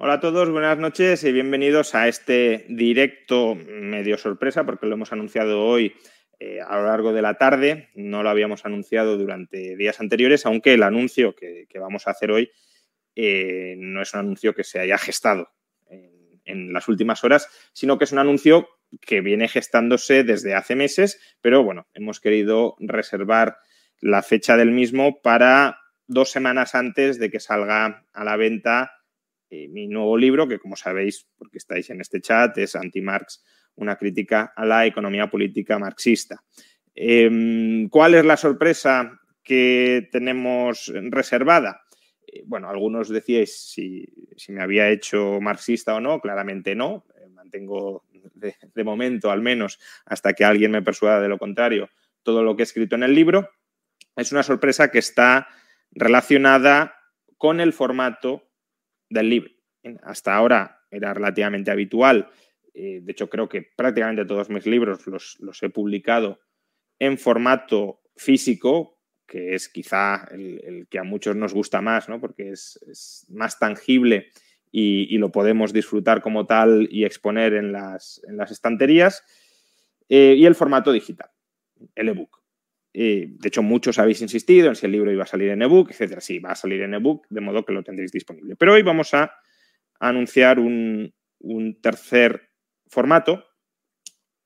Hola a todos, buenas noches y bienvenidos a este directo medio sorpresa porque lo hemos anunciado hoy eh, a lo largo de la tarde. No lo habíamos anunciado durante días anteriores, aunque el anuncio que, vamos a hacer hoy eh, no es un anuncio que se haya gestado en las últimas horas, sino que es un anuncio que viene gestándose desde hace meses, pero bueno, hemos querido reservar la fecha del mismo para dos semanas antes de que salga a la venta eh, mi nuevo libro, que como sabéis, porque estáis en este chat, es Anti-Marx, una crítica a la economía política marxista. Eh, ¿Cuál es la sorpresa que tenemos reservada? Eh, bueno, algunos decíais si, si, me había hecho marxista o no, claramente no. Eh, mantengo de, de, momento, al menos, hasta que alguien me persuada de lo contrario, todo lo que he escrito en el libro. Es una sorpresa que está relacionada con el formato del libro. Hasta ahora era relativamente habitual. Eh, de hecho, creo que prácticamente todos mis libros los, he publicado en formato físico, que es quizá el, que a muchos nos gusta más, ¿no? porque es, más tangible y, y, lo podemos disfrutar como tal y exponer en las, en las estanterías, eh, y el formato digital, el ebook. De hecho, muchos habéis insistido en si el libro iba a salir en ebook, etcétera. Sí, va a salir en ebook, de modo que lo tendréis disponible. Pero hoy vamos a anunciar un, tercer formato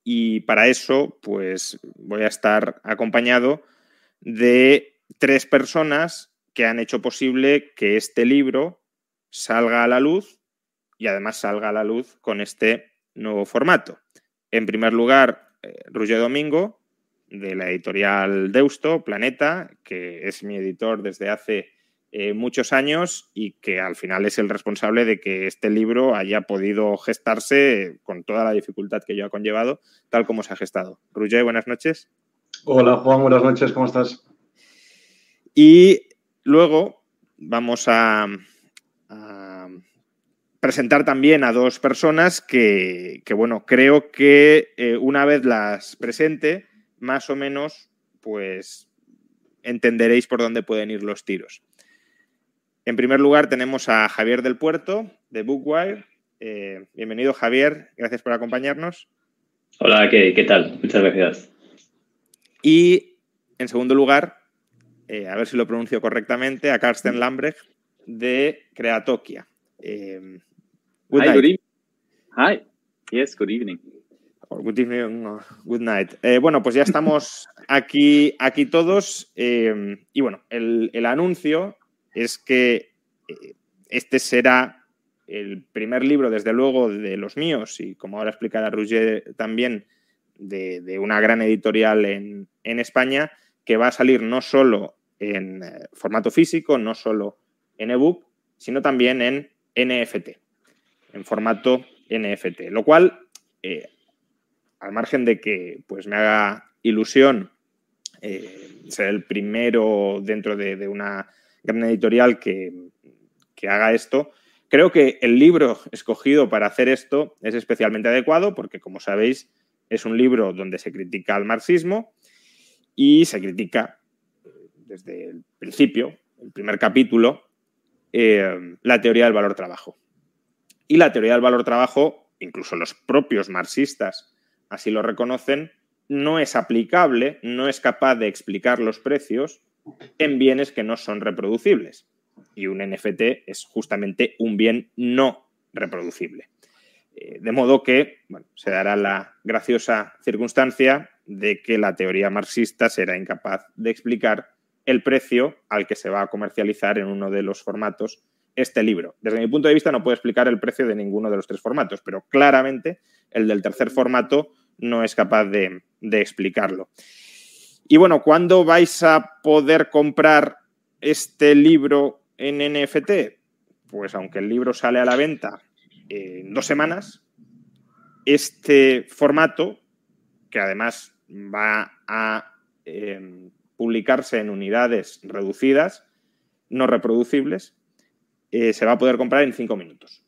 y para eso, pues voy a estar acompañado de tres personas que han hecho posible que este libro salga a la luz y además salga a la luz con este nuevo formato. En primer lugar, eh, Roger Domingo, de la editorial Deusto, Planeta, que es mi editor desde hace eh, muchos años y que al final es el responsable de que este libro haya podido gestarse con toda la dificultad que yo ha conllevado, tal como se ha gestado. Roger, buenas noches. Hola Juan, buenas noches, ¿cómo estás? Y luego vamos a, a presentar también a dos personas que, que bueno, creo que eh, una vez las presente, más o menos, pues entenderéis por dónde pueden ir los tiros. En primer lugar, tenemos a Javier del Puerto, de Bookwire. Eh, bienvenido, Javier. Gracias por acompañarnos. Hola, ¿qué, qué tal? Muchas gracias. Y, en segundo lugar, eh, a ver si lo pronuncio correctamente, a Karsten Lambrecht, de Creatokia. Eh, good Hi, night. Good evening. Hi. Yes, good evening. Good evening, uh, good night. Eh, bueno, pues ya estamos aquí, aquí todos. Eh, y bueno, el, el, anuncio es que eh, este será el primer libro, desde luego, de los míos, y como ahora explicará Roger también, de, de una gran editorial en, en, España, que va a salir no solo en formato físico, no solo en ebook, sino también en NFT, en formato NFT. Lo cual, eh, al margen de que pues, me haga ilusión eh, ser el primero dentro de, una gran editorial que, que, haga esto. Creo que el libro escogido para hacer esto es especialmente adecuado porque, como sabéis, es un libro donde se critica al marxismo y se critica desde el principio, el primer capítulo, eh, la teoría del valor trabajo. Y la teoría del valor trabajo, incluso los propios marxistas así lo reconocen, no es aplicable, no es capaz de explicar los precios en bienes que no son reproducibles. Y un NFT es justamente un bien no reproducible. Eh, de modo que se dará la graciosa circunstancia de que la teoría marxista será incapaz de explicar el precio al que se va a comercializar en uno de los formatos este libro. Desde mi punto de vista no puedo explicar el precio de ninguno de los tres formatos, pero claramente el del tercer formato no es capaz de, explicarlo. Y bueno, ¿cuándo vais a poder comprar este libro en NFT? Pues aunque el libro sale a la venta en dos semanas, este formato, que además va a em, publicarse en unidades reducidas, no reproducibles, eh, se va a poder comprar en cinco minutos.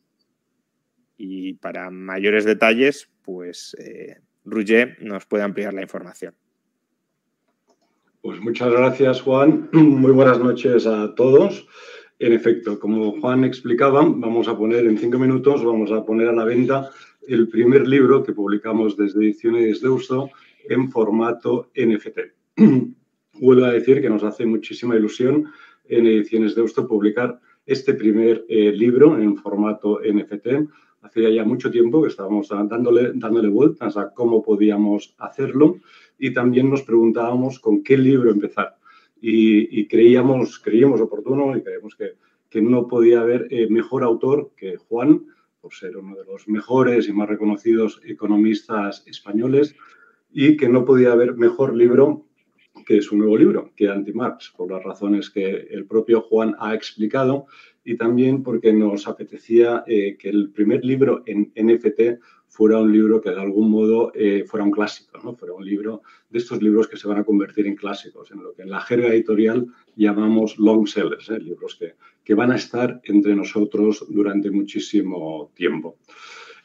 Y para mayores detalles, pues eh, nos puede ampliar la información. Pues muchas gracias, Juan. Muy buenas noches a todos. En efecto, como Juan explicaba, vamos a poner en cinco minutos, vamos a poner a la venta el primer libro que publicamos desde Ediciones Deusto en formato NFT. Vuelvo a decir que nos hace muchísima ilusión en Ediciones Deusto publicar este primer eh, libro en formato NFT. Hacía ya mucho tiempo que estábamos dándole, dándole vueltas a cómo podíamos hacerlo y también nos preguntábamos con qué libro empezar. Y, creíamos, creíamos oportuno y creemos que, que no podía haber eh, mejor autor que Juan, por ser uno de los mejores y más reconocidos economistas españoles, y que no podía haber mejor libro que su nuevo libro, que Anti-Marx, por las razones que el propio Juan ha explicado y también porque nos apetecía eh, que el primer libro en NFT fuera un libro que de algún modo eh, fuera un clásico, ¿no? fuera un libro de estos libros que se van a convertir en clásicos, en lo que en la jerga editorial llamamos long sellers, ¿eh? libros que, que van a estar entre nosotros durante muchísimo tiempo.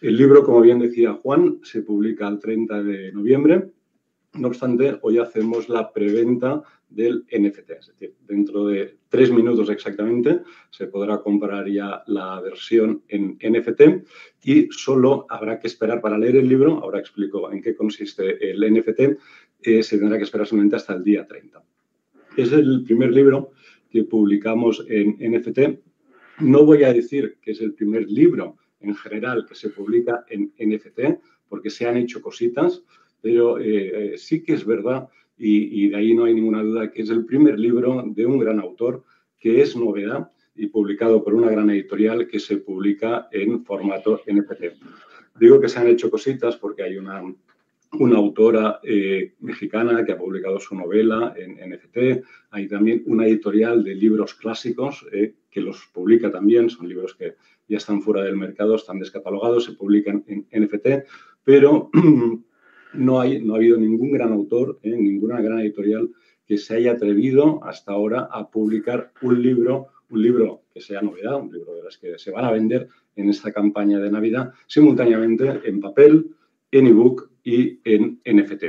El libro, como bien decía Juan, se publica el 30 de noviembre no obstante, hoy hacemos la preventa del NFT, es decir, dentro de tres minutos exactamente se podrá comprar ya la versión en NFT y solo habrá que esperar para leer el libro, ahora explico en qué consiste el NFT, eh, se tendrá que esperar solamente hasta el día 30. Es el primer libro que publicamos en NFT. No voy a decir que es el primer libro en general que se publica en NFT, porque se han hecho cositas pero eh, eh, sí que es verdad, y, de ahí no hay ninguna duda, que es el primer libro de un gran autor que es novedad y publicado por una gran editorial que se publica en formato NFT. Digo que se han hecho cositas porque hay una, una autora eh, mexicana que ha publicado su novela en NFT. Hay también una editorial de libros clásicos que los publica también. Son libros que ya están fuera del mercado, están descatalogados, se publican en NFT. Pero no, hay, no ha habido ningún gran autor, ¿eh? ninguna gran editorial que se haya atrevido hasta ahora a publicar un libro, un libro que sea novedad, un libro de las que se van a vender en esta campaña de Navidad, simultáneamente en papel, en ebook y en NFT.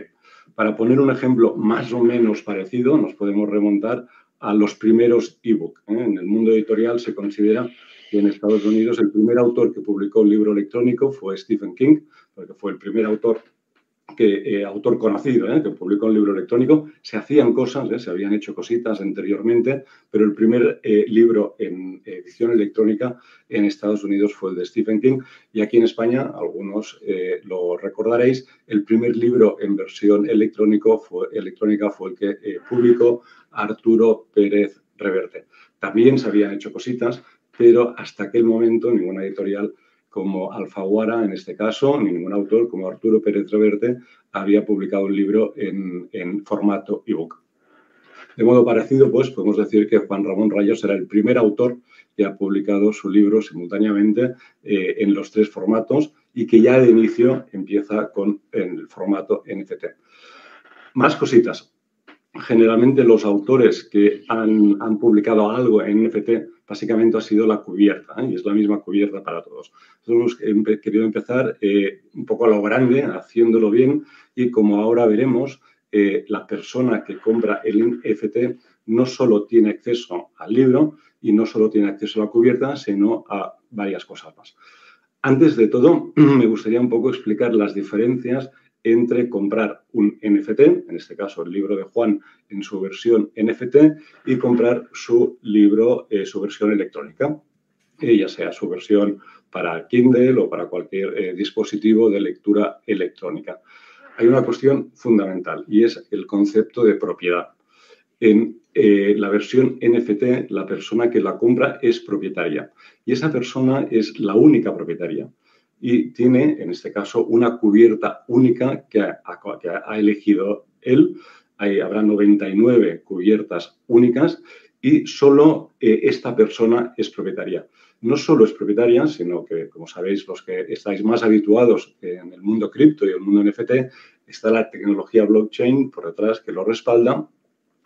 Para poner un ejemplo más o menos parecido, nos podemos remontar a los primeros ebook. ¿eh? En el mundo editorial se considera que en Estados Unidos el primer autor que publicó un libro electrónico fue Stephen King, porque fue el primer autor que eh, autor conocido, eh, que publicó un libro electrónico, se hacían cosas, eh, se habían hecho cositas anteriormente, pero el primer libro en edición electrónica en Estados Unidos fue el de Stephen King y aquí en España, algunos lo recordaréis, el primer libro en versión electrónico electrónica fue el que publicó Arturo Pérez Reverte. También se habían hecho cositas, pero hasta aquel momento ninguna editorial como Alfaguara, en este caso, ningún autor como Arturo Pérez Reverte había publicado un libro en, formato ebook. De modo parecido, pues podemos decir que Juan Ramón Rayos será el primer autor que ha publicado su libro simultáneamente eh, en los tres formatos y que ya de inicio empieza con el formato NFT. Más cositas. Generalmente los autores que han, han publicado algo en NFT básicamente ha sido la cubierta ¿eh? y es la misma cubierta para todos. Nosotros hemos querido empezar eh, un poco a lo grande, haciéndolo bien y como ahora veremos, eh, la persona que compra el NFT no solo tiene acceso al libro y no solo tiene acceso a la cubierta, sino a varias cosas más. Antes de todo, me gustaría un poco explicar las diferencias entre comprar un NFT, en este caso el libro de Juan en su versión NFT, y comprar su libro, eh, su versión electrónica, eh, ya sea su versión para Kindle o para cualquier eh, dispositivo de lectura electrónica. Hay una cuestión fundamental y es el concepto de propiedad. En la versión NFT, la persona que la compra es propietaria y esa persona es la única propietaria y tiene, en este caso, una cubierta única que ha, ha elegido él. Ahí habrá 99 cubiertas únicas y solo eh, esta persona es propietaria. No solo es propietaria, sino que, como sabéis, los que estáis más habituados en el mundo cripto y el mundo NFT, está la tecnología blockchain por detrás que lo respalda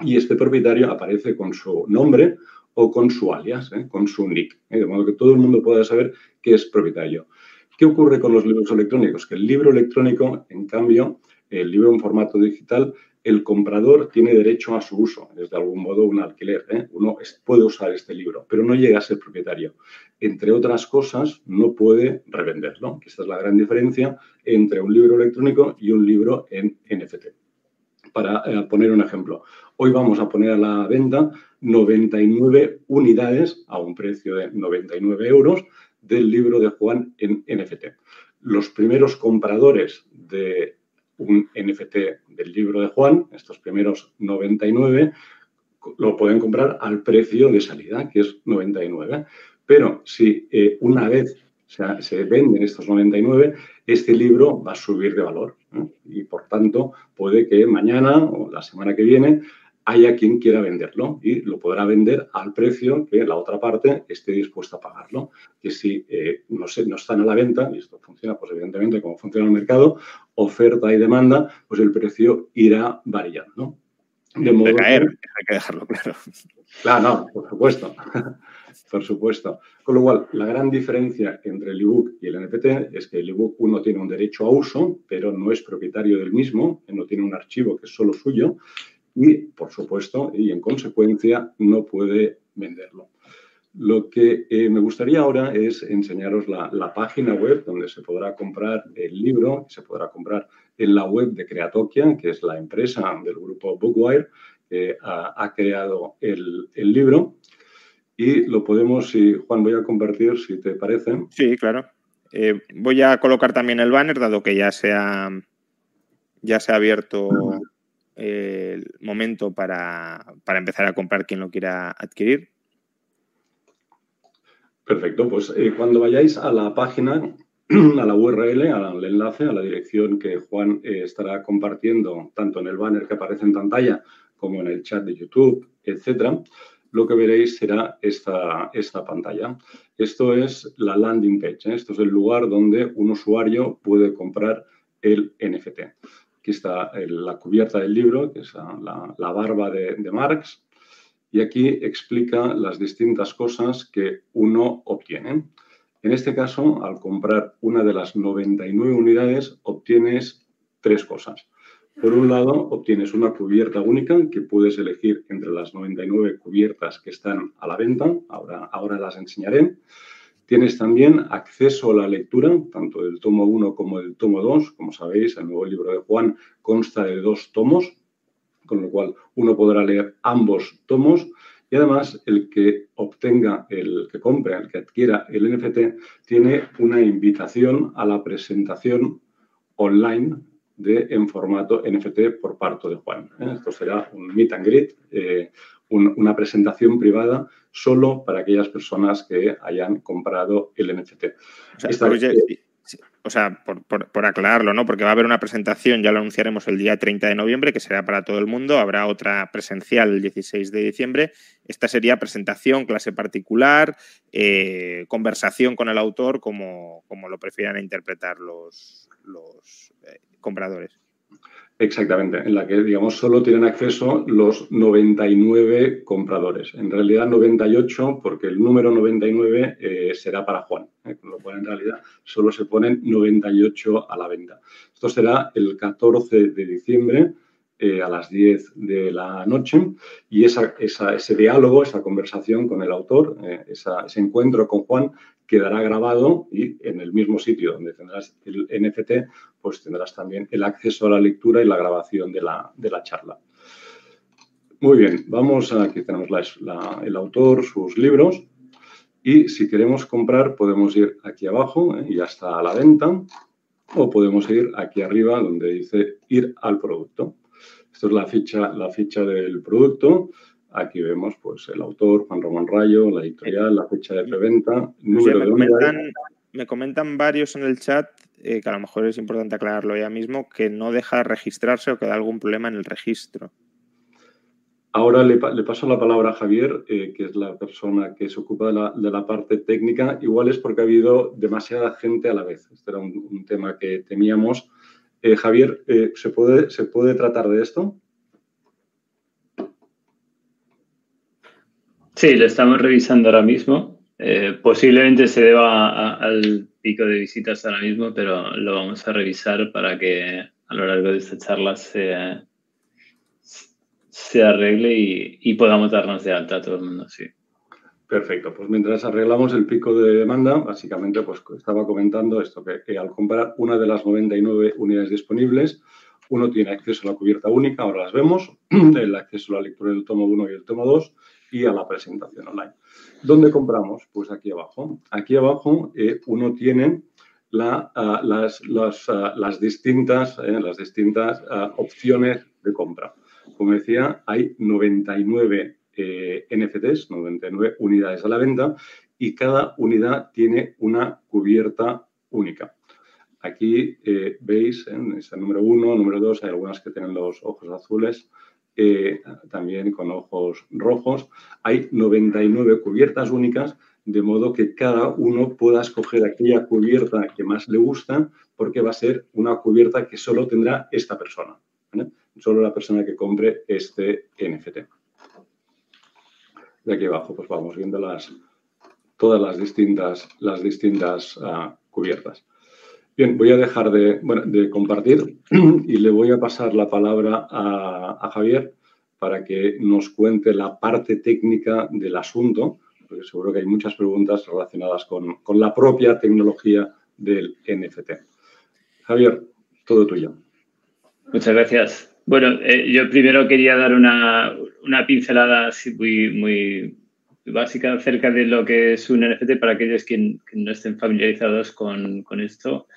y este propietario aparece con su nombre o con su alias, ¿eh? con su nick, ¿eh? de modo que todo el mundo pueda saber que es propietario. ¿Qué ocurre con los libros electrónicos? Que el libro electrónico, en cambio, el libro en formato digital, el comprador tiene derecho a su uso, es de algún modo un alquiler. ¿eh? Uno puede usar este libro, pero no llega a ser propietario. Entre otras cosas, no puede revenderlo. Esta es la gran diferencia entre un libro electrónico y un libro en NFT. Para poner un ejemplo, hoy vamos a poner a la venta 99 unidades a un precio de 99 euros del libro de Juan en NFT. Los primeros compradores de un NFT del libro de Juan, estos primeros 99, lo pueden comprar al precio de salida, que es 99. Pero si eh, una vez se venden estos 99, este libro va a subir de valor. Y por tanto, puede que mañana o la semana que viene haya quien quiera venderlo y lo podrá vender al precio que la otra parte esté dispuesta a pagarlo. Que si eh, no, se, no están a la venta, y esto funciona, pues evidentemente como funciona el mercado, oferta y demanda, pues el precio irá variando. De modo caer, hay que dejarlo claro. Claro, no, por supuesto. por supuesto. Con lo cual, la gran diferencia entre el ebook y el NFT es que el ebook uno tiene un derecho a uso, pero no es propietario del mismo, no tiene un archivo que es solo suyo, y, por supuesto, y en consecuencia, no puede venderlo. Lo que eh, me gustaría ahora es enseñaros la, página web donde se podrá comprar el libro, se podrá comprar en la web de Creatokia, que es la empresa del grupo Bookwire que ha, creado el, libro. Y lo podemos, si Juan, voy a compartir, si te parece. Sí, claro. Eh, voy a colocar también el banner, dado que ya se ha, ya se ha abierto el momento para, empezar a comprar quien lo quiera adquirir. Perfecto, pues eh, cuando vayáis a la página, a la URL, al enlace, a la dirección que Juan eh, estará compartiendo tanto en el banner que aparece en pantalla como en el chat de YouTube, etcétera, lo que veréis será esta, esta pantalla. Esto es la landing page, ¿eh? esto es el lugar donde un usuario puede comprar el NFT. Aquí está la cubierta del libro, que es la, barba de, Marx, y aquí explica las distintas cosas que uno obtiene. En este caso, al comprar una de las 99 unidades, obtienes tres cosas. Por un lado, obtienes una cubierta única que puedes elegir entre las 99 cubiertas que están a la venta. Ahora, ahora las enseñaré. Tienes también acceso a la lectura, tanto del tomo 1 como del tomo 2. Como sabéis, el nuevo libro de Juan consta de dos tomos, con lo cual uno podrá leer ambos tomos. Y además, el que obtenga, el que compre, el que adquiera el NFT, tiene una invitación a la presentación online de, en formato NFT por parte de Juan. ¿eh? Esto será un meet and greet, eh, una presentación privada solo para aquellas personas que hayan comprado el NFT. O sea, por, aclararlo, ¿no? Porque va a haber una presentación, ya lo anunciaremos el día 30 de noviembre, que será para todo el mundo. Habrá otra presencial el 16 de diciembre. Esta sería presentación, clase particular, eh, conversación con el autor, como, como lo prefieran interpretar los, los eh, compradores. Exactamente, en la que, digamos, solo tienen acceso los 99 compradores. En realidad 98, porque el número 99 eh, será para Juan, ¿eh? con lo cual en realidad solo se ponen 98 a la venta. Esto será el 14 de diciembre eh, a las 10 de la noche y esa, ese diálogo, esa conversación con el autor, ese encuentro con Juan quedará grabado y en el mismo sitio donde tendrás el NFT, pues tendrás también el acceso a la lectura y la grabación de la, charla. Muy bien, vamos a, aquí tenemos el autor, sus libros y si queremos comprar podemos ir aquí abajo ¿eh? y ya está a la venta o podemos ir aquí arriba donde dice ir al producto. Esto es la ficha, la ficha del producto. Aquí vemos pues, el autor, Juan Ramón Rayo, la editorial, la fecha de preventa, número me, comentan, me comentan varios en el chat, eh, que a lo mejor es importante aclararlo ya mismo, que no deja registrarse o que da algún problema en el registro. Ahora le, paso la palabra a Javier, eh, que es la persona que se ocupa de la, parte técnica. Igual es porque ha habido demasiada gente a la vez. Este era un, tema que temíamos. Eh, Javier, eh, ¿se, puede, ¿se puede tratar de esto? Sí, lo estamos revisando ahora mismo. posiblemente se deba al pico de visitas ahora mismo, pero lo vamos a revisar para que a lo largo de esta charla se se arregle y, podamos darnos de alta a todo el mundo, sí. Perfecto, pues mientras arreglamos el pico de demanda, básicamente pues estaba comentando esto, que, al comprar una de las 99 unidades disponibles, uno tiene acceso a la cubierta única, ahora las vemos, el acceso a la lectura del tomo 1 y el tomo 2 y a la presentación online. ¿Dónde compramos? Pues aquí abajo. Aquí abajo eh, uno tiene ah, las, ah, las, distintas, eh, las distintas ah, opciones de compra. Como decía, hay 99 NFTs, 99 unidades a la venta y cada unidad tiene una cubierta única. Aquí eh, veis, en el número 1, número 2, hay algunas que tienen los ojos azules, eh, también con ojos rojos. Hay 99 cubiertas únicas, de modo que cada uno pueda escoger aquella cubierta que más le gusta, porque va a ser una cubierta que solo tendrá esta persona solo la persona que compre este NFT. De aquí abajo, pues vamos viendo las, todas las distintas, las distintas ah, cubiertas. Bien, voy a dejar de, compartir y le voy a pasar la palabra a, Javier para que nos cuente la parte técnica del asunto, porque seguro que hay muchas preguntas relacionadas con, con la propia tecnología del NFT. Javier, todo tuyo. Muchas gracias. Bueno, eh, yo primero quería dar una, pincelada muy, muy básica acerca de lo que es un NFT para aquellos que, no estén familiarizados con, esto.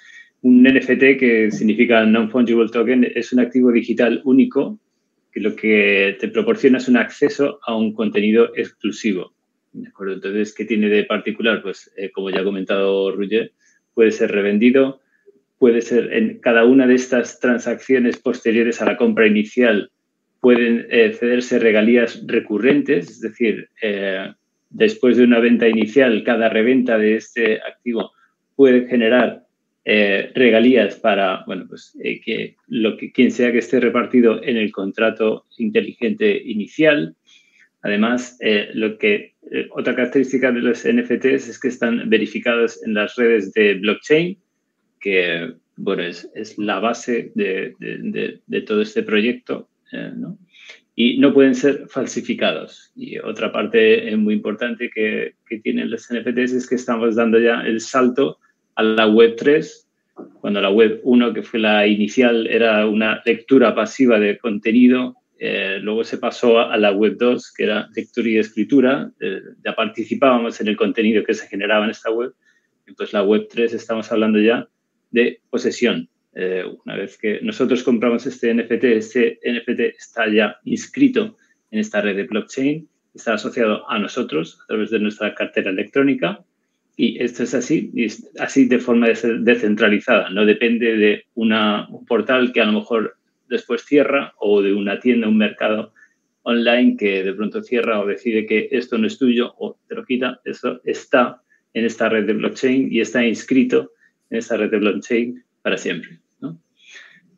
Un NFT, que significa Non-Fungible Token, es un activo digital único que lo que te proporciona es un acceso a un contenido exclusivo. ¿De acuerdo? Entonces, ¿qué tiene de particular? Pues, eh, como ya ha comentado Roger, puede ser revendido, puede ser en cada una de estas transacciones posteriores a la compra inicial pueden eh, cederse regalías recurrentes, es decir, eh, después de una venta inicial, cada reventa de este activo puede generar eh, regalías para, bueno, pues que lo que quien sea que esté repartido en el contrato inteligente inicial. Además, lo que otra característica de los NFTs es que están verificados en las redes de blockchain, que bueno, es, la base de, todo este proyecto, eh, Y no pueden ser falsificados. Y otra parte muy importante que, tienen los NFTs es que estamos dando ya el salto a la web 3, cuando la web 1, que fue la inicial, era una lectura pasiva de contenido, eh, luego se pasó a la web 2, que era lectura y escritura, eh, ya participábamos en el contenido que se generaba en esta web. Entonces la web 3 estamos hablando ya de posesión. Eh, una vez que nosotros compramos este NFT, este NFT está ya inscrito en esta red de blockchain, está asociado a nosotros a través de nuestra cartera electrónica y esto es así, y así de forma descentralizada, no depende de una, un portal que a lo mejor después cierra o de una tienda, un mercado online que de pronto cierra o decide que esto no es tuyo o te lo quita, eso está en esta red de blockchain y está inscrito en esta red de blockchain siempre.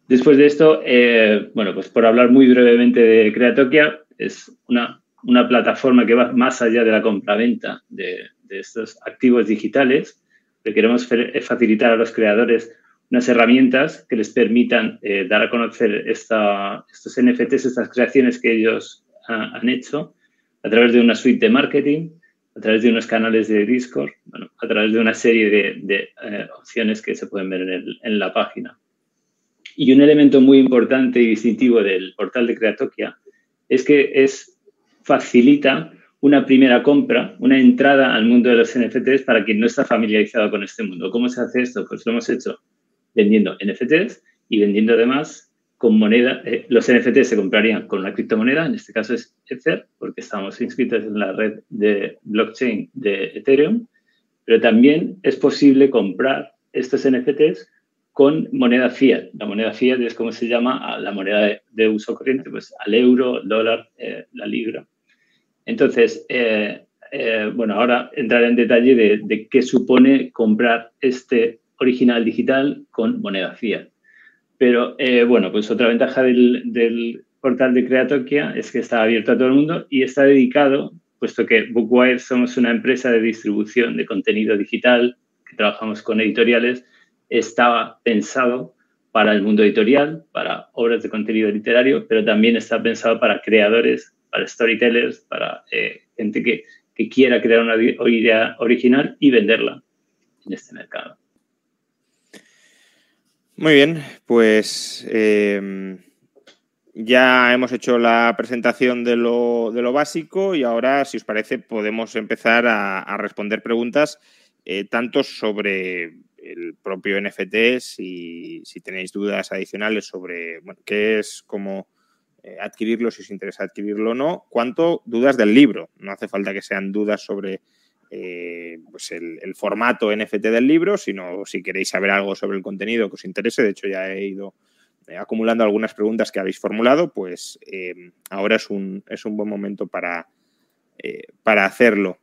Después de esto, eh, bueno, pues por hablar muy brevemente de Creatokia, es una, una plataforma que va más allá de la compraventa de, de estos activos digitales. Le queremos facilitar a los creadores unas herramientas que les permitan eh, dar a conocer esta, estos NFTs, estas creaciones que ellos han hecho a través de una suite de marketing a través de unos canales de Discord, a través de una serie de, eh, opciones que se pueden ver en, la página. Y un elemento muy importante y distintivo del portal de Creatokia es que es, facilita una primera compra, una entrada al mundo de los NFTs para quien no está familiarizado con este mundo. ¿Cómo se hace esto? Pues lo hemos hecho vendiendo NFTs y vendiendo además con moneda, eh, los NFT se comprarían con una criptomoneda, en este caso es Ether, porque estamos inscritos en la red de blockchain de Ethereum, pero también es posible comprar estos NFTs con moneda fiat. La moneda fiat es como se llama la moneda de, uso corriente, pues al euro, dólar, eh, la libra. Entonces, eh, eh, bueno, ahora entraré en detalle de, qué supone comprar este original digital con moneda fiat. Pero bueno, pues otra ventaja del, portal de Creatokia es que está abierto a todo el mundo y está dedicado, puesto que Bookwire somos una empresa de distribución de contenido digital, que trabajamos con editoriales, estaba pensado para el mundo editorial, para obras de contenido literario, pero también está pensado para creadores, para storytellers, para eh, gente que, quiera crear una idea original y venderla en este mercado. Muy bien, pues em, ya hemos hecho la presentación de lo, básico y ahora, si os parece, podemos empezar a, responder preguntas eh, tanto sobre el propio NFT, si, si tenéis dudas adicionales sobre qué es, cómo eh, adquirirlo, si os interesa adquirirlo o no, cuánto dudas del libro. No hace falta que sean dudas sobre eh, pues el, formato NFT del libro, sino si queréis saber algo sobre el contenido que os interese. De hecho, ya he ido acumulando algunas preguntas que habéis formulado, pues ahora es un, es un buen momento para, para hacerlo.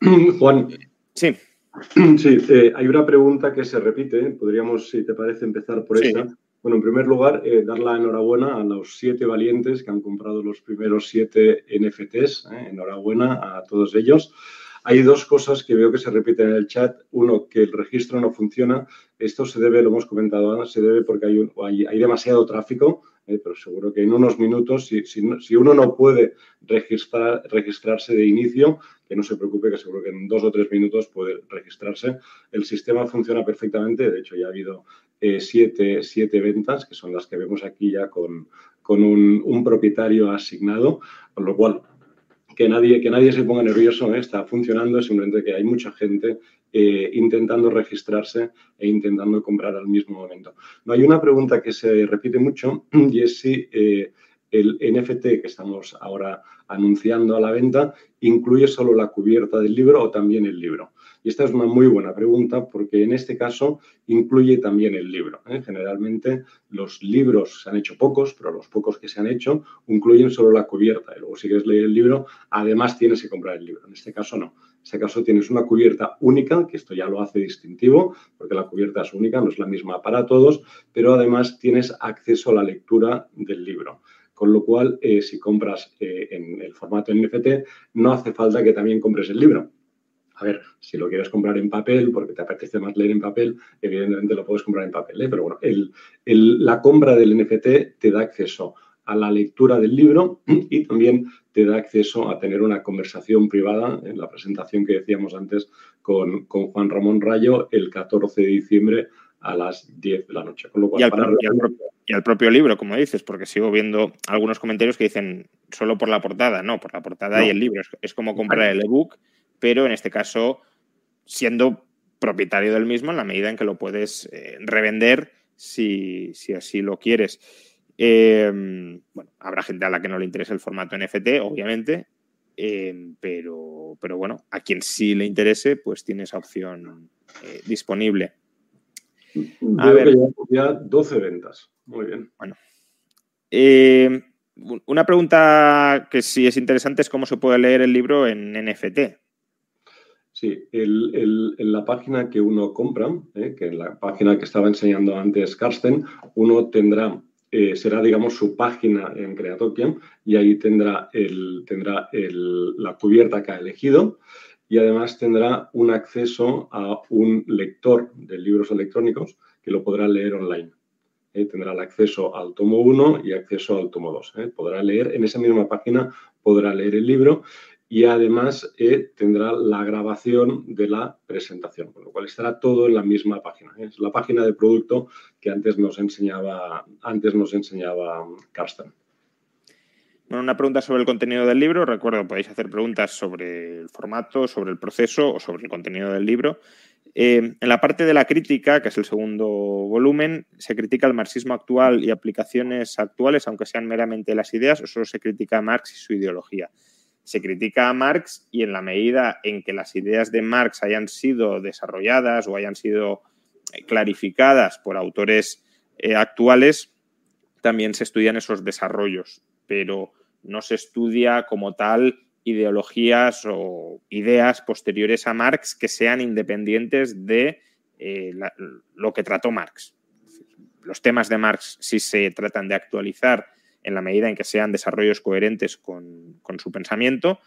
Juan. Sí. Sí, eh, hay una pregunta que se repite. Podríamos, si te parece, empezar por esa. Bueno, en primer lugar, eh, dar la enhorabuena a los siete valientes que han comprado los primeros siete NFTs. Eh, enhorabuena a todos ellos. Hay dos cosas que veo que se repiten en el chat. Uno, que el registro no funciona. Esto se debe, lo hemos comentado antes, se debe porque hay, hay, demasiado tráfico, eh, pero seguro que en unos minutos, si, si, uno no puede registrar, registrarse de inicio, que no se preocupe, que seguro que en dos o tres minutos puede registrarse. El sistema funciona perfectamente. De hecho, ya ha habido eh, siete, siete, ventas, que son las que vemos aquí ya con, con un, un propietario asignado, con lo cual que nadie, que nadie se ponga nervioso, ¿eh? está funcionando, simplemente que hay mucha gente eh, intentando registrarse e intentando comprar al mismo momento. No hay una pregunta que se repite mucho y es si eh, el NFT que estamos ahora anunciando a la venta incluye solo la cubierta del libro o también el libro. Y esta es una muy buena pregunta porque en este caso incluye también el libro. ¿eh? Generalmente los libros se han hecho pocos, pero los pocos que se han hecho incluyen solo la cubierta. Y luego si quieres leer el libro, además tienes que comprar el libro. En este caso no. En este caso tienes una cubierta única, que esto ya lo hace distintivo, porque la cubierta es única, no es la misma para todos, pero además tienes acceso a la lectura del libro. Con lo cual, eh, si compras eh, en el formato NFT, no hace falta que también compres el libro a ver, si lo quieres comprar en papel, porque te apetece más leer en papel, evidentemente lo puedes comprar en papel. ¿eh? Pero bueno, la compra del NFT te da acceso a la lectura del libro y también te da acceso a tener una conversación privada en la presentación que decíamos antes con, Juan Ramón Rayo el 14 de diciembre a las 10 de la noche. y, al propio, libro, como dices, porque sigo viendo algunos comentarios que dicen solo por la portada. No, por la portada y el libro. Es, como comprar el ebook pero en este caso siendo propietario del mismo en la medida en que lo puedes eh, revender si, así lo quieres. Em, bueno, habrá gente a la que no le interese el formato NFT, obviamente, em, pero, pero, bueno, a quien sí le interese, pues tiene esa opción eh, disponible. A ver, ya 12 ventas. Muy bien. Bueno. Em, una pregunta que sí es interesante es cómo se puede leer el libro en NFT. Sí, en la página que uno compra, eh, que en la página que estaba enseñando antes Carsten, uno tendrá, eh, será digamos su página en Creatokia y ahí tendrá, tendrá la cubierta que ha elegido y además tendrá un acceso a un lector de libros electrónicos que lo podrá leer online. Eh, tendrá el acceso al tomo 1 y acceso al tomo 2. Podrá leer en esa misma página, podrá leer el libro y además eh, tendrá la grabación de la presentación, con lo cual estará todo en la misma página. ¿eh? Es la página de producto que antes nos enseñaba, antes nos enseñaba Carsten. Bueno, una pregunta sobre el contenido del libro. Recuerdo, podéis hacer preguntas sobre el formato, sobre el proceso o sobre el contenido del libro. Eh, en la parte de la crítica, que es el segundo volumen, se critica el marxismo actual y aplicaciones actuales, aunque sean meramente las ideas, o solo se critica a Marx y su ideología se critica a Marx y en la medida en que las ideas de Marx hayan sido desarrolladas o hayan sido clarificadas por autores actuales, también se estudian esos desarrollos, pero no se estudia como tal ideologías o ideas posteriores a Marx que sean independientes de eh, lo que trató Marx. Los temas de Marx sí se tratan de actualizar en la medida en que sean desarrollos coherentes con, su pensamiento,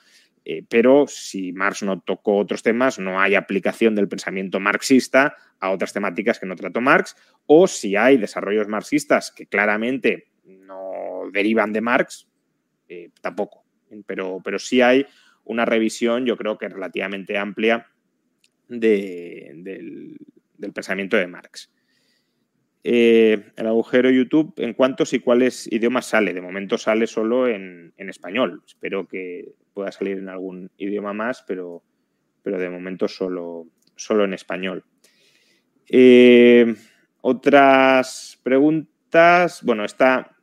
eh, pero si Marx no tocó otros temas, no hay aplicación del pensamiento marxista a otras temáticas que no trató Marx, o si hay desarrollos marxistas que claramente no derivan de Marx, eh, tampoco. Pero, pero sí hay una revisión, yo creo que relativamente amplia del, pensamiento de Marx. Eh, el agujero YouTube, ¿en cuántos y cuáles idiomas sale? De momento sale solo en, español. Espero que pueda salir en algún idioma más, pero, pero de momento solo, solo en español. Eh, otras preguntas. Bueno, está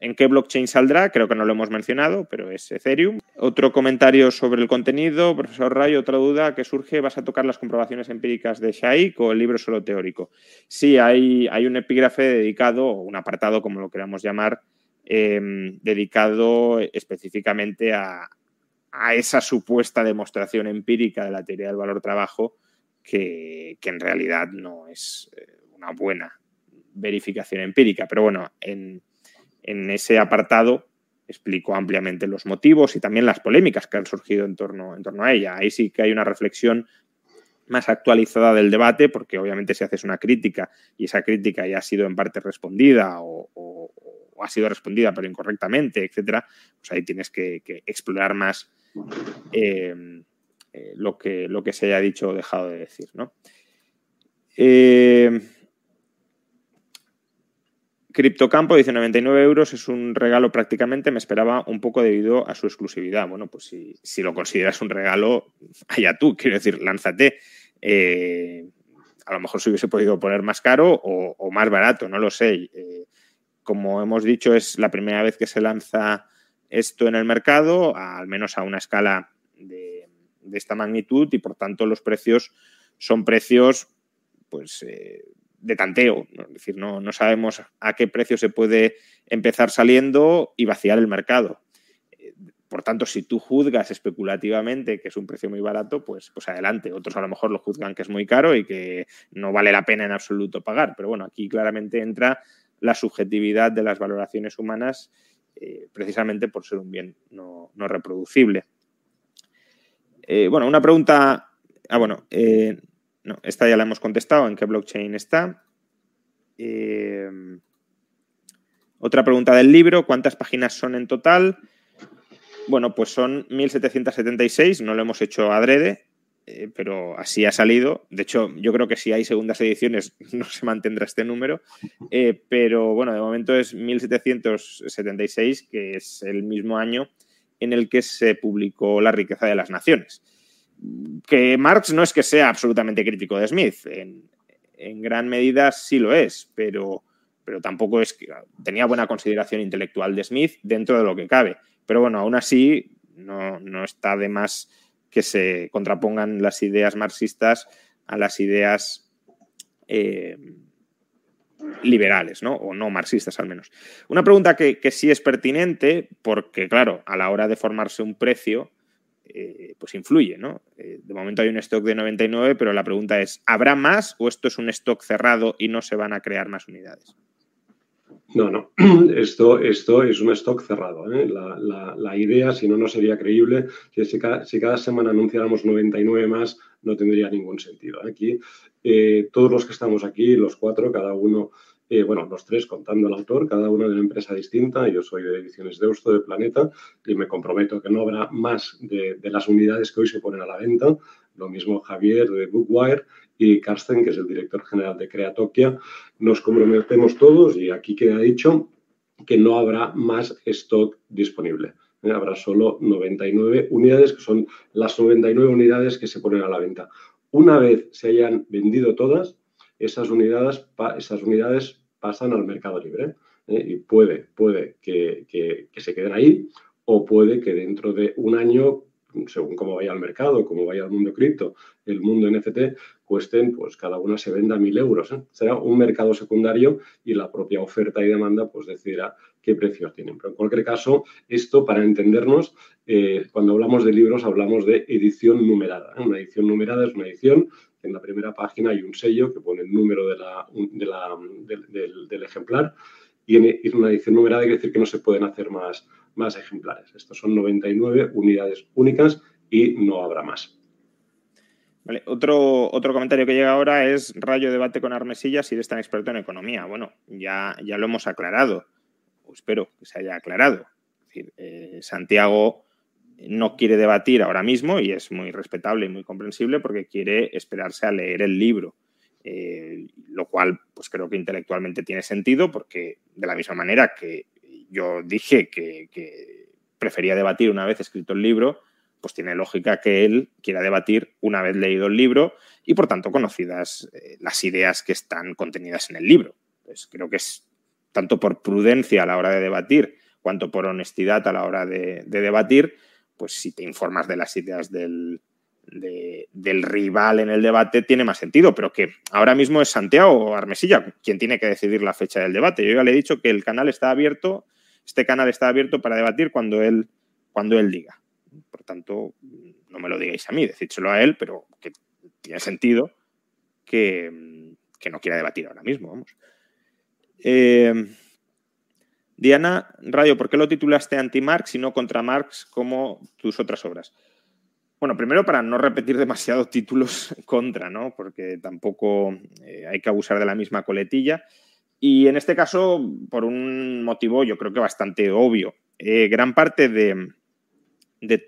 ¿En qué blockchain saldrá? Creo que no lo hemos mencionado, pero es Ethereum. Otro comentario sobre el contenido, profesor Ray, otra duda que surge, ¿vas a tocar las comprobaciones empíricas de Shaik o el libro solo teórico? Sí, hay, un epígrafe dedicado, o un apartado, como lo queramos llamar, em, dedicado específicamente a, esa supuesta demostración empírica de la teoría del valor trabajo que, que en realidad no es eh, una buena verificación empírica. Pero bueno, en en ese apartado explico ampliamente los motivos y también las polémicas que han surgido en torno, en torno a ella. Ahí sí que hay una reflexión más actualizada del debate, porque obviamente si haces una crítica y esa crítica ya ha sido en parte respondida o, ha sido respondida pero incorrectamente, etcétera, pues ahí tienes que, explorar más eh, eh, lo, que, lo que se haya dicho o dejado de decir. ¿no? Eh, Criptocampo dice 99 euros es un regalo prácticamente, me esperaba un poco debido a su exclusividad. Bueno, pues si, lo consideras un regalo, allá tú, quiero decir, lánzate. Eh, a lo mejor se hubiese podido poner más caro o, más barato, no lo sé. Eh, como hemos dicho, es la primera vez que se lanza esto en el mercado, al menos a una escala de, esta magnitud, y por tanto los precios son precios pues eh, de tanteo, es decir, no, no, sabemos a qué precio se puede empezar saliendo y vaciar el mercado. Por tanto, si tú juzgas especulativamente que es un precio muy barato, pues, pues adelante. Otros a lo mejor lo juzgan que es muy caro y que no vale la pena en absoluto pagar. Pero bueno, aquí claramente entra la subjetividad de las valoraciones humanas eh, precisamente por ser un bien no, reproducible. Eh, bueno, una pregunta. Ah, bueno, eh, no, esta ya la hemos contestado, en qué blockchain está. Eh, otra pregunta del libro, ¿cuántas páginas son en total? Bueno, pues son 1776, no lo hemos hecho adrede, eh, pero así ha salido. De hecho, yo creo que si hay segundas ediciones no se mantendrá este número, eh, pero bueno, de momento es 1776, que es el mismo año en el que se publicó La riqueza de las naciones que Marx no es que sea absolutamente crítico de Smith, en, gran medida sí lo es, pero, pero tampoco es que tenía buena consideración intelectual de Smith dentro de lo que cabe. Pero bueno, aún así no, está de más que se contrapongan las ideas marxistas a las ideas eh, liberales, ¿no? O no marxistas al menos. Una pregunta que, que sí es pertinente, porque claro, a la hora de formarse un precio, eh, pues influye, ¿no? Eh, de momento hay un stock de 99, pero la pregunta es, ¿habrá más o esto es un stock cerrado y no se van a crear más unidades? No, no, esto, esto es un stock cerrado. ¿eh? La, idea, si no, no sería creíble. Si cada, si cada, semana anunciáramos 99 más, no tendría ningún sentido. Aquí, todos los que estamos aquí, los cuatro, cada uno bueno, los tres contando al autor, cada uno de una empresa distinta. Yo soy de Ediciones Deusto de Planeta y me comprometo que no habrá más de, las unidades que hoy se ponen a la venta. Lo mismo Javier de Bookwire y Carsten, que es el director general de Creatokia. Nos comprometemos todos y aquí queda dicho que no habrá más stock disponible. Eh, habrá solo 99 unidades, que son las 99 unidades que se ponen a la venta. Una vez se hayan vendido todas, esas unidades, esas unidades pasan al mercado libre. ¿eh? Y puede, puede que, se queden ahí o puede que dentro de un año según cómo vaya el mercado, cómo vaya el mundo cripto, el mundo NFT, cuesten, pues cada una se venda mil euros. ¿eh? Será un mercado secundario y la propia oferta y demanda pues decidirá qué precios tienen. Pero en cualquier caso, esto para entendernos, eh, cuando hablamos de libros hablamos de edición numerada. Una edición numerada es una edición en la primera página hay un sello que pone el número la, del, ejemplar y en, una edición numerada quiere decir que no se pueden hacer más, ejemplares. Estos son 99 unidades únicas y no habrá más. Otro, otro comentario que llega ahora es rayo debate con Armesilla si eres tan experto en economía. Bueno, ya, ya lo hemos aclarado, espero que se haya aclarado. Eh, Santiago no quiere debatir ahora mismo y es muy respetable y muy comprensible porque quiere esperarse a leer el libro. Eh, lo cual pues creo que intelectualmente tiene sentido porque de la misma manera que yo dije que, prefería debatir una vez escrito el libro, pues tiene lógica que él quiera debatir una vez leído el libro y por tanto conocidas eh, las ideas que están contenidas en el libro. Pues creo que es tanto por prudencia a la hora de debatir cuanto por honestidad a la hora de, debatir, pues si te informas de las ideas del, del rival en el debate tiene más sentido, pero que ahora mismo es Santiago Armesilla quien tiene que decidir la fecha del debate. Yo ya le he dicho que el canal está abierto este canal está abierto para debatir cuando él, cuando él diga. Por tanto, no me lo digáis a mí, decídselo a él, pero que tiene sentido que, no quiera debatir ahora mismo. Vamos. Eh, Diana Rayo, ¿por qué lo titulaste anti-Marx y no contra Marx como tus otras obras? Bueno, primero para no repetir demasiados títulos contra, ¿no? Porque tampoco eh, hay que abusar de la misma coletilla. Y en este caso, por un motivo yo creo que bastante obvio. Eh, gran parte de,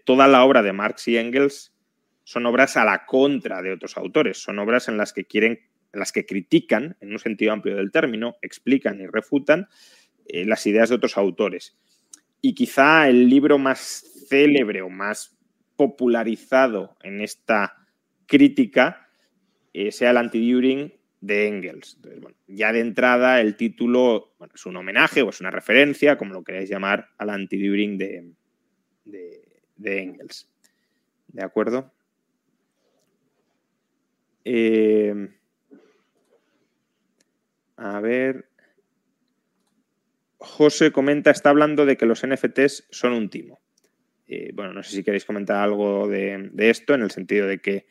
toda la obra de Marx y Engels son obras a la contra de otros autores, son obras en las que quieren, en las que critican, en un sentido amplio del término, explican y refutan eh, las ideas de otros autores. Y quizá el libro más célebre o más popularizado en esta crítica eh, sea el Anti-During de Engels. ya de entrada el título es un homenaje o es una referencia, como lo queráis llamar, al anti-Düring de, de, Engels. ¿De acuerdo? Eh, a ver. José comenta, está hablando de que los NFTs son un timo. Eh, bueno, no sé si queréis comentar algo de, esto, en el sentido de que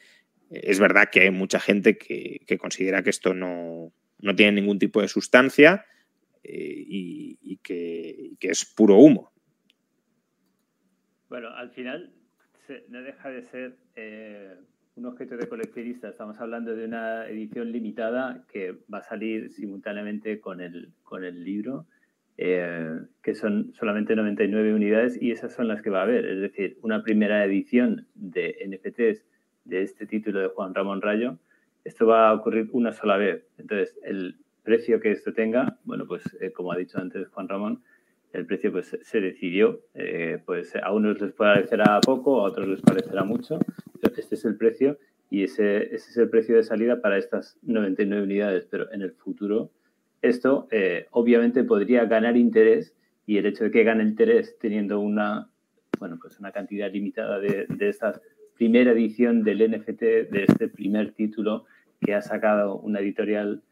es verdad que hay mucha gente que, considera que esto no, tiene ningún tipo de sustancia eh, y, que, es puro humo. Bueno, al final no deja de ser eh, un objeto de coleccionista. Estamos hablando de una edición limitada que va a salir simultáneamente con el, con el libro, eh, que son solamente 99 unidades y esas son las que va a haber. Es decir, una primera edición de NFTs de este título de Juan Ramón Rayo, esto va a ocurrir una sola vez. Entonces, el precio que esto tenga, bueno, pues eh, como ha dicho antes Juan Ramón, el precio pues se decidió, eh, pues a unos les parecerá poco, a otros les parecerá mucho, pero este es el precio y ese, ese es el precio de salida para estas 99 unidades, pero en el futuro esto eh, obviamente podría ganar interés y el hecho de que gane interés teniendo una, bueno, pues una cantidad limitada de, de estas primera edición del NFT, de este primer título que ha sacado una editorial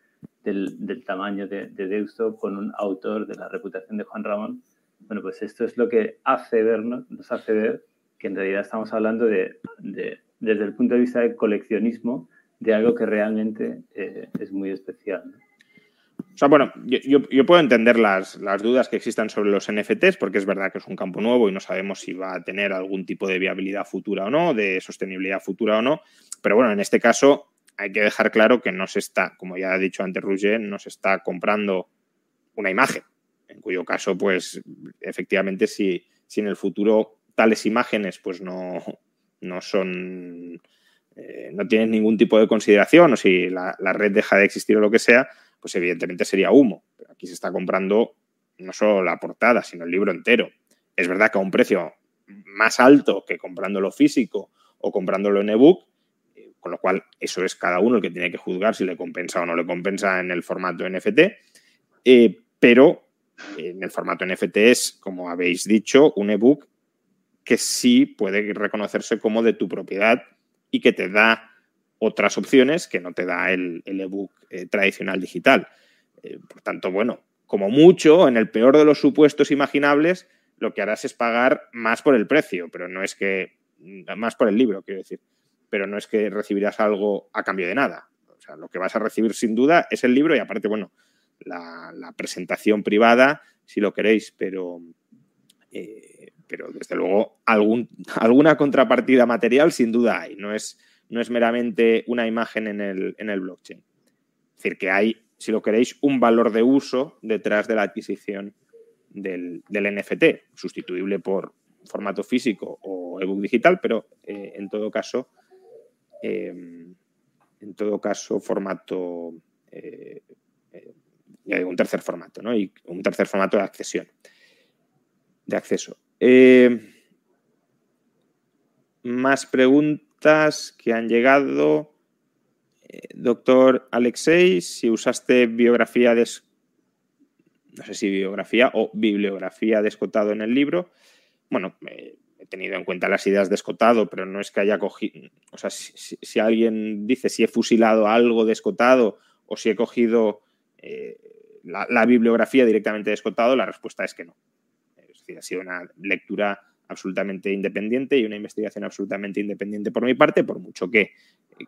del, tamaño de, Deusto con un autor de la reputación de Juan Ramón. Bueno, pues esto es lo que hace vernos, nos hace ver que en realidad estamos hablando de, desde el punto de vista del coleccionismo, de algo que realmente eh, es muy especial. Sea, bueno, yo, puedo entender las, dudas que existan sobre los NFTs, porque es verdad que es un campo nuevo y no sabemos si va a tener algún tipo de viabilidad futura o no, de sostenibilidad futura o no. Pero bueno, en este caso hay que dejar claro que no se está, como ya ha dicho antes Roger, no se está comprando una imagen, en cuyo caso, pues efectivamente, si, si en el futuro tales imágenes pues no, no son, eh, no tienen ningún tipo de consideración o si la red deja de existir o lo que sea, pues evidentemente sería humo. Pero aquí se está comprando no solo la portada, sino el libro entero. Es verdad que a un precio más alto que comprándolo físico o comprándolo en ebook, eh, con lo cual eso es cada uno el que tiene que juzgar si le compensa o no le compensa en el formato NFT, eh, pero en el formato NFT es, como habéis dicho, un ebook que sí puede reconocerse como de tu propiedad y que te da otras opciones que no te da el, ebook eh, tradicional digital. Eh, por tanto, bueno, como mucho, en el peor de los supuestos imaginables, lo que harás es pagar más por el precio, pero no es que, más por el libro, quiero decir, pero no es que recibirás algo a cambio de nada. O sea, lo que vas a recibir sin duda es el libro y aparte, bueno, la, presentación privada, si lo queréis, pero, eh, pero desde luego alguna contrapartida material sin duda hay. No es, no es meramente una imagen en el, en el blockchain. Es decir, que hay, si lo queréis, un valor de uso detrás de la adquisición del, NFT, sustituible por formato físico o ebook digital, pero eh, en todo caso, eh, en todo caso, formato, eh, un tercer formato, ¿no? Y un tercer formato de accesión, de acceso. más preguntas que han llegado. doctor Alexei, si usaste biografía de no sé si biografía o bibliografía de Escotado en el libro. Bueno, he tenido en cuenta las ideas de Escotado, pero no es que haya cogido, o sea, si, alguien dice si he fusilado algo de Escotado o si he cogido eh, la, bibliografía directamente de Escotado, la respuesta es que no. Es decir, ha sido una lectura absolutamente independiente y una investigación absolutamente independiente por mi parte, por mucho que,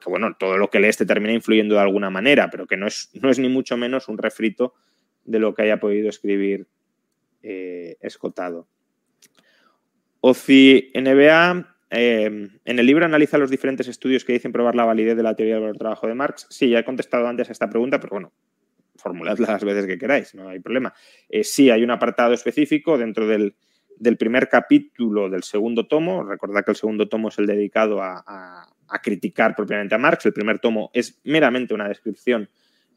bueno, todo lo que lees te termina influyendo de alguna manera, pero que no es, no es ni mucho menos un refrito de lo que haya podido escribir eh, Escotado. OCI NBA, em, en el libro analiza los diferentes estudios que dicen probar la validez de la teoría del trabajo de Marx. Sí, ya he contestado antes a esta pregunta, pero bueno, formuladla las veces que queráis, no hay problema. Eh, sí, hay un apartado específico dentro del, primer capítulo del segundo tomo. Recordad que el segundo tomo es el dedicado a, criticar propiamente a Marx. El primer tomo es meramente una descripción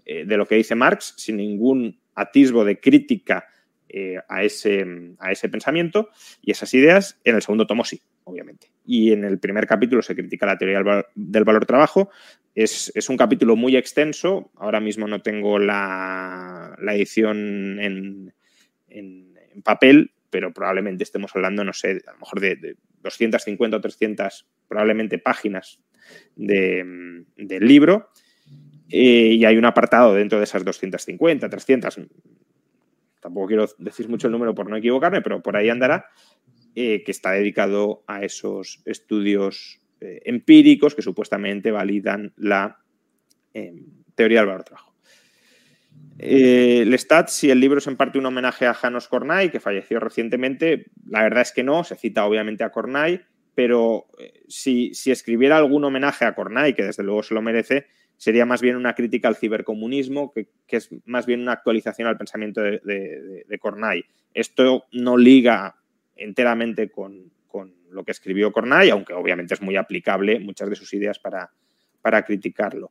eh, de lo que dice Marx, sin ningún atisbo de crítica eh, a, ese, a ese pensamiento y esas ideas. En el segundo tomo sí, obviamente. Y en el primer capítulo se critica la teoría del valor trabajo. Es, un capítulo muy extenso. Ahora mismo no tengo la, edición en, papel, pero probablemente estemos hablando, no sé, a lo mejor de, 250 o 300 probablemente páginas del libro eh, y hay un apartado dentro de esas 250, 300, tampoco quiero decir mucho el número por no equivocarme, pero por ahí andará, eh, que está dedicado a esos estudios eh, empíricos que supuestamente validan la teoría del valor trabajo. Lestat, si el libro es en parte un homenaje a Janos Kornay, que falleció recientemente, la verdad es que no, se cita obviamente a Kornay, pero si, si escribiera algún homenaje a Kornay, que desde luego se lo merece, sería más bien una crítica al cibercomunismo, que, es más bien una actualización al pensamiento de, de, Cornay. Esto no liga enteramente con, lo que escribió Cornay, aunque obviamente es muy aplicable muchas de sus ideas para, para criticarlo.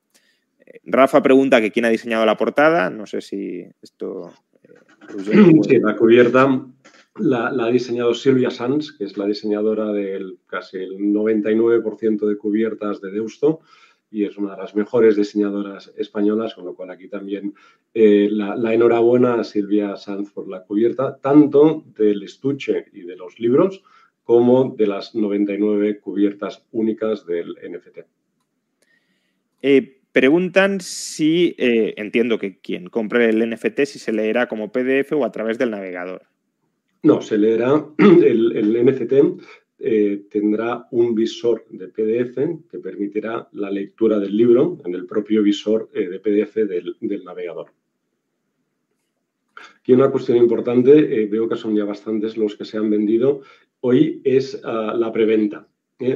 Rafa pregunta que quién ha diseñado la portada. No sé si esto. Eh, sí, la cubierta la, la, ha diseñado Silvia Sanz, que es la diseñadora del casi el 99% de cubiertas de Deusto y es una de las mejores diseñadoras españolas, con lo cual aquí también eh, la, enhorabuena a Silvia Sanz por la cubierta, tanto del estuche y de los libros como de las 99 cubiertas únicas del NFT. Eh, preguntan si, eh, entiendo que quien compre el NFT, si se leerá como PDF o a través del navegador. No, se leerá el, NFT eh, tendrá un visor de PDF que permitirá la lectura del libro en el propio visor eh, de PDF del, navegador. Y una cuestión importante, veo que son ya bastantes los que se han vendido, hoy es ah, la preventa.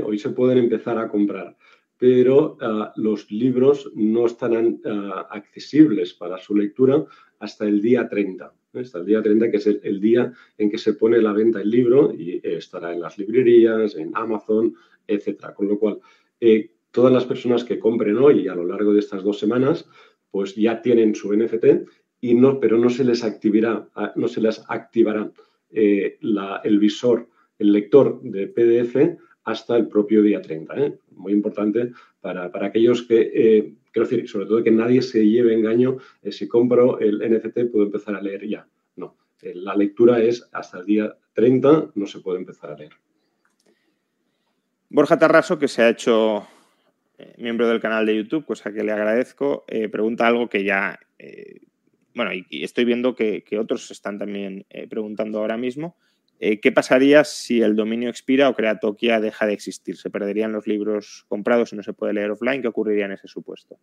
Hoy se pueden empezar a comprar, pero ah, los libros no estarán ah, accesibles para su lectura hasta el día 30 hasta el día 30, que es el, día en que se pone la venta el libro y eh, estará en las librerías, en Amazon, etcétera. Con lo cual, eh, todas las personas que compren hoy a lo largo de estas dos semanas, pues ya tienen su NFT, y no, pero no se les activará, ah, no se les activará eh, el visor, el lector de PDF hasta el propio día 30. Muy importante para, para aquellos que Quiero decir, sobre todo que nadie se lleve engaño, eh, si compro el NFT puedo empezar a leer ya. No, eh, la lectura es hasta el día 30, no se puede empezar a leer. Borja Tarraso, que se ha hecho eh, miembro del canal de YouTube, cosa que le agradezco, eh, pregunta algo que ya, eh, bueno, y, estoy viendo que, otros están también preguntando ahora mismo. ¿Qué pasaría si el dominio expira o Creatokia deja de existir? ¿Se perderían los libros comprados y no se puede leer offline? ¿Qué ocurriría en ese supuesto?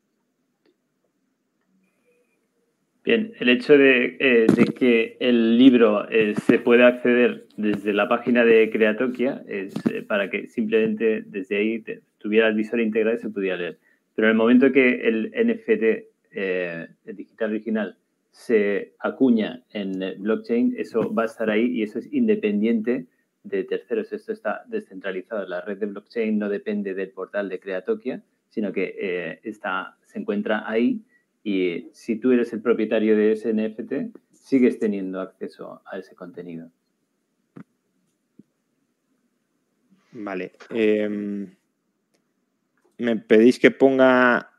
Bien, el hecho de, eh, que el libro eh, se pueda acceder desde la página de Creatokia es eh, para que simplemente desde ahí tuviera el visor integrado y se pudiera leer. Pero en el momento que el NFT, el digital original, se acuña en blockchain, eso va a estar ahí y eso es independiente de terceros. Esto está descentralizado. La red de blockchain no depende del portal de Creatokia, sino que está, se encuentra ahí y si tú eres el propietario de ese NFT, sigues teniendo acceso a ese contenido. Vale. Em, me pedís que ponga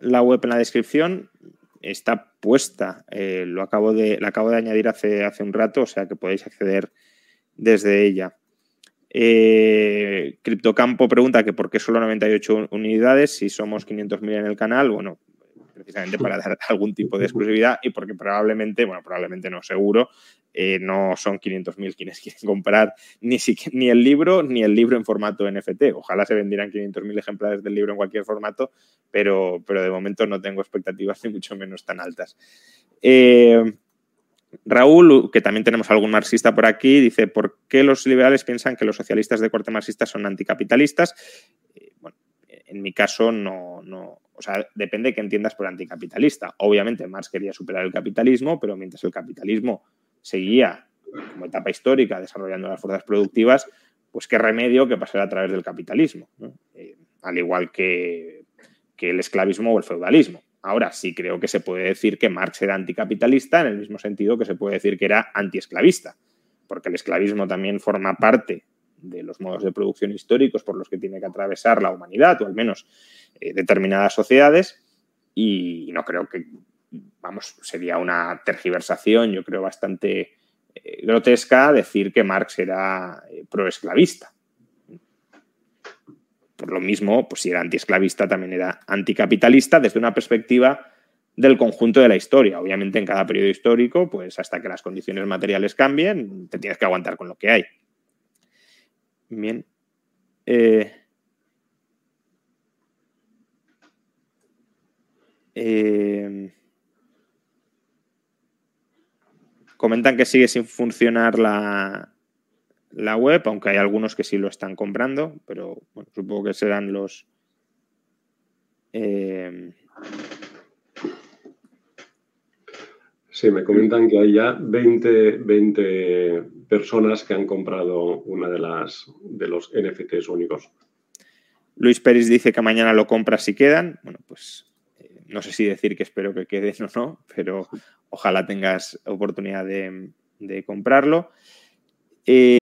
la web en la descripción. Está puesta. Eh, lo acabo de, la acabo de añadir hace, hace un rato, o sea que podéis acceder desde ella. Eh, Criptocampo pregunta que por qué solo 98 unidades si somos 500.000 en el canal. Bueno, precisamente para dar algún tipo de exclusividad y porque probablemente, bueno, probablemente no, seguro, eh, no son 500.000 quienes quieren comprar ni, ni el libro ni el libro en formato NFT. Ojalá se vendieran 500.000 ejemplares del libro en cualquier formato, pero, pero de momento no tengo expectativas ni mucho menos tan altas. Eh, Raúl, que también tenemos algún marxista por aquí, dice, ¿por qué los liberales piensan que los socialistas de corte marxista son anticapitalistas? En mi caso no, no, o sea, depende de qué entiendas por anticapitalista. Obviamente Marx quería superar el capitalismo, pero mientras el capitalismo seguía como etapa histórica desarrollando las fuerzas productivas, pues qué remedio que pasar a través del capitalismo, eh, al igual que, que el esclavismo o el feudalismo. Ahora sí creo que se puede decir que Marx era anticapitalista en el mismo sentido que se puede decir que era antiesclavista, porque el esclavismo también forma parte de los modos de producción históricos por los que tiene que atravesar la humanidad, o al menos eh, determinadas sociedades, y no creo que, vamos, sería una tergiversación, yo creo, bastante eh, grotesca decir que Marx era eh, proesclavista. Por lo mismo, pues si era antiesclavista, también era anticapitalista desde una perspectiva del conjunto de la historia. Obviamente, en cada periodo histórico, pues hasta que las condiciones materiales cambien, te tienes que aguantar con lo que hay. Bien. Eh, eh, comentan que sigue sin funcionar la, la web, aunque hay algunos que sí lo están comprando, pero bueno, supongo que serán los... Eh, Sí, me comentan que hay ya 20, 20 personas que han comprado una de las de los NFTs únicos. Luis Pérez dice que mañana lo compra si quedan. Bueno, pues eh, no sé si decir que espero que queden o no, pero ojalá tengas oportunidad de, de comprarlo. Eh...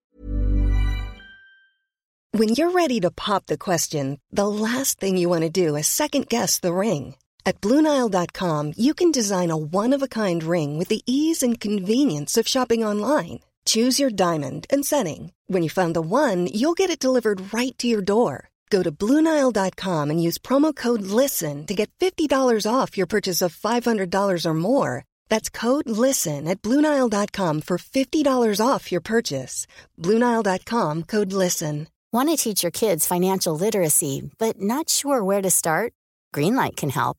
When you're ready to pop the question, the last thing you want to do is second guess the ring. At Bluenile.com, you can design a one of a kind ring with the ease and convenience of shopping online. Choose your diamond and setting. When you find the one, you'll get it delivered right to your door. Go to Bluenile.com and use promo code LISTEN to get $50 off your purchase of $500 or more. That's code LISTEN at Bluenile.com for $50 off your purchase. Bluenile.com code LISTEN. Want to teach your kids financial literacy, but not sure where to start? Greenlight can help.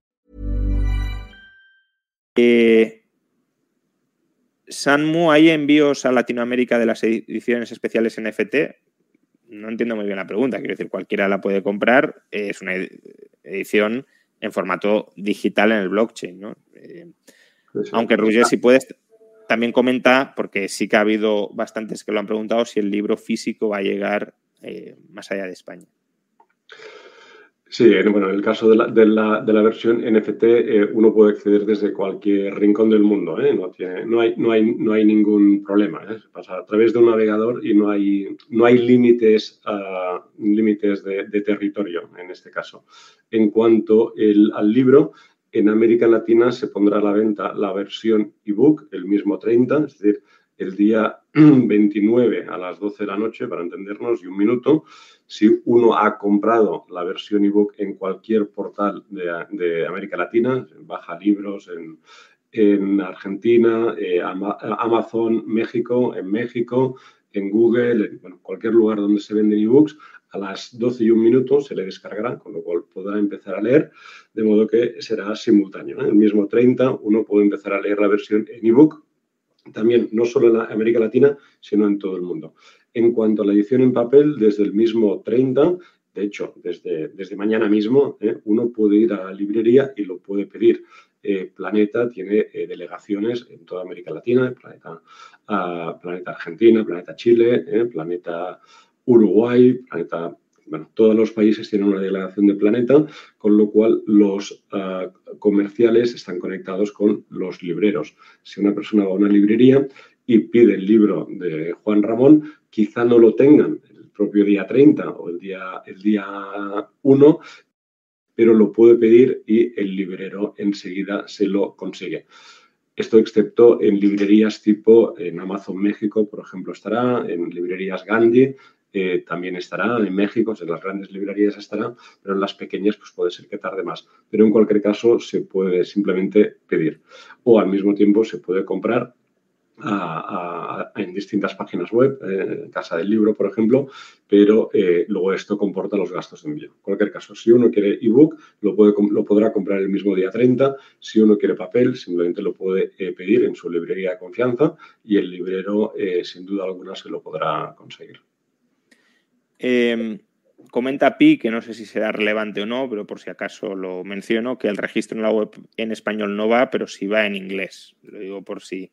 Eh, Sanmu, ¿hay envíos a Latinoamérica de las ediciones especiales NFT? No entiendo muy bien la pregunta. Quiero decir, cualquiera la puede comprar. es una edición en formato digital en el blockchain, ¿no? Eh, aunque Roger, si puedes, también comenta, porque sí que ha habido bastantes que lo han preguntado, si el libro físico va a llegar eh, más allá de España. Sí, bueno, en el caso de la, de la, de la versión NFT, eh, uno puede acceder desde cualquier rincón del mundo, ¿eh? no, tiene, no, hay, no, hay, no hay ningún problema. ¿eh? pasa a través de un navegador y no hay, no hay límites, uh, límites de, de, territorio en este caso. En cuanto el, al libro, en América Latina se pondrá a la venta la versión ebook el mismo 30, es decir, el día 29 a las 12 de la noche, para entendernos, y un minuto. Si uno ha comprado la versión ebook en cualquier portal de, América Latina, en Baja Libros, en, Argentina, eh, Amazon, México, en México, en Google, en cualquier lugar donde se venden ebooks, a las 12 y un minuto se le descargará, con lo cual podrá empezar a leer, de modo que será simultáneo. El mismo 30 uno puede empezar a leer la versión en ebook, también no solo en América Latina, sino en todo el mundo. En cuanto a la edición en papel, desde el mismo 30, de hecho, desde, desde mañana mismo, ¿eh? uno puede ir a la librería y lo puede pedir. Eh, Planeta tiene eh, delegaciones en toda América Latina, Planeta, uh, Planeta Argentina, Planeta Chile, Planeta Uruguay, Planeta bueno, todos los países tienen una delegación de planeta, con lo cual los uh, comerciales están conectados con los libreros. Si una persona va a una librería y pide el libro de Juan Ramón, quizá no lo tengan el propio día 30 o el día, el día 1, pero lo puede pedir y el librero enseguida se lo consigue. Esto excepto en librerías tipo en Amazon México, por ejemplo, estará, en librerías Gandhi, eh, también estará, en México, en las grandes librerías estará, pero en las pequeñas pues puede ser que tarde más. Pero en cualquier caso se puede simplemente pedir. O al mismo tiempo se puede comprar en distintas páginas web, en Casa del Libro, por ejemplo, pero eh, luego esto comporta los gastos de envío. En cualquier caso, si uno quiere ebook, lo, puede, lo podrá comprar el mismo día 30. Si uno quiere papel, simplemente lo puede eh, pedir en su librería de confianza y el librero, sin duda alguna, se lo podrá conseguir. Em, comenta Pi, que no sé si será relevante o no, pero por si acaso lo menciono, que el registro en la web en español no va, pero sí va en inglés. Lo digo por si,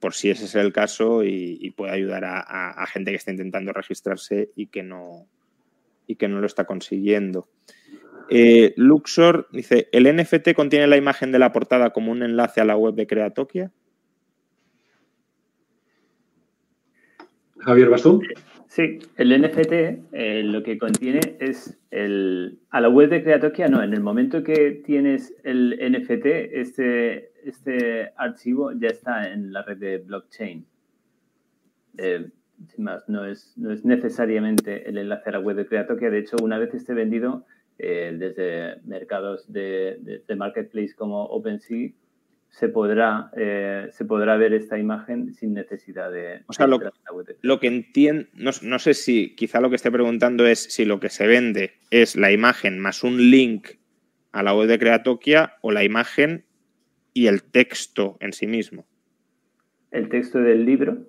por si ese es el caso y, puede ayudar a, gente que está intentando registrarse y que no, y que no lo está consiguiendo. Eh, Luxor dice, ¿el NFT contiene la imagen de la portada como un enlace a la web de Creatokia? Javier Bastón. Sí, el NFT eh, lo que contiene es el. A la web de Creatokia, no, en el momento que tienes el NFT, este, este archivo ya está en la red de blockchain. Eh, sin más, no es, no es necesariamente el enlace a la web de Creatokia. De hecho, una vez esté vendido eh, desde mercados de, de marketplace como OpenSea, se podrá, eh, se podrá ver esta imagen sin necesidad de... O sea, lo, lo que entiendo, no, sé si quizá lo que esté preguntando es si lo que se vende es la imagen más un link a la web de Creatokia o la imagen y el texto en sí mismo. El texto del libro.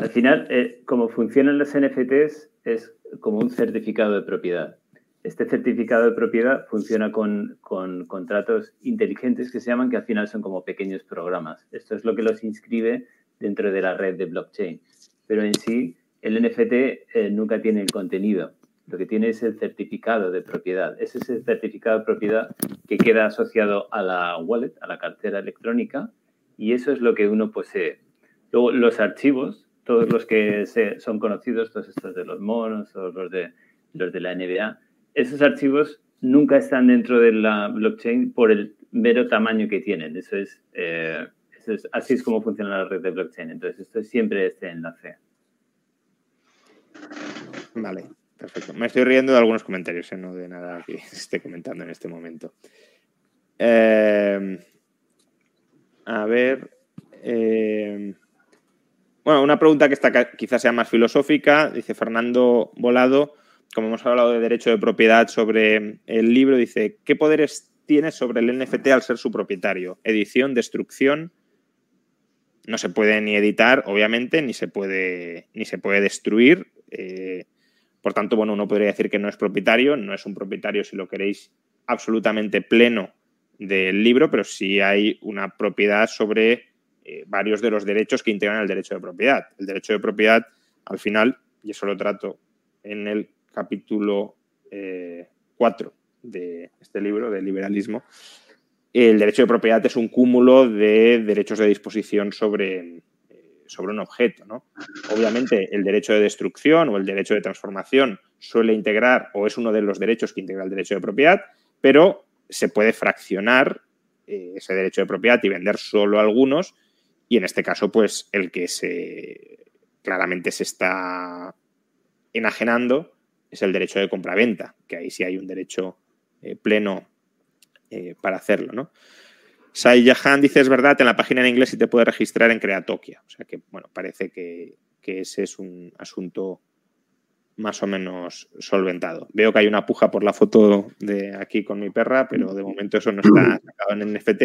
Al final, eh, como funcionan los NFTs, es como un certificado de propiedad. Este certificado de propiedad funciona con, contratos inteligentes que se llaman, que al final son como pequeños programas. Esto es lo que los inscribe dentro de la red de blockchain. Pero en sí, el NFT eh, nunca tiene el contenido. Lo que tiene es el certificado de propiedad. Ese es el certificado de propiedad que queda asociado a la wallet, a la cartera electrónica, y eso es lo que uno posee. Luego, los archivos, todos los que son conocidos, todos estos de los monos, todos los de, los de la NBA, esos archivos nunca están dentro de la blockchain por el mero tamaño que tienen. Eso es, eh, así es como funciona la red de blockchain. Entonces, esto es siempre este enlace. Vale, perfecto. Me estoy riendo de algunos comentarios, ¿eh? no de nada que esté comentando en este momento. Eh, a ver. Bueno, una pregunta que está, quizás sea más filosófica, dice Fernando Volado, como hemos hablado de derecho de propiedad sobre el libro, dice, ¿qué poderes tiene sobre el NFT al ser su propietario? Edición, destrucción. No se puede ni editar, obviamente, ni se puede, ni se puede destruir. Eh, por tanto, bueno, uno podría decir que no es propietario, no es un propietario si lo queréis absolutamente pleno del libro, pero sí hay una propiedad sobre eh, varios de los derechos que integran el derecho de propiedad. El derecho de propiedad, al final, y eso lo trato en el capítulo 4 eh, de este libro, de liberalismo, el derecho de propiedad es un cúmulo de derechos de disposición sobre, eh, sobre un objeto. Obviamente, el derecho de destrucción o el derecho de transformación suele integrar o es uno de los derechos que integra el derecho de propiedad, pero se puede fraccionar ese derecho de propiedad y vender solo algunos y en este caso, pues el que se claramente se está enajenando es el derecho de compraventa, que ahí sí hay un derecho eh, pleno eh, para hacerlo, ¿no? Sai Jahan dice, es verdad, en la página en inglés sí te puede registrar en Creatokia. O sea que, bueno, parece que, que ese es un asunto más o menos solventado. Veo que hay una puja por la foto de aquí con mi perra, pero de momento eso no está sacado en NFT,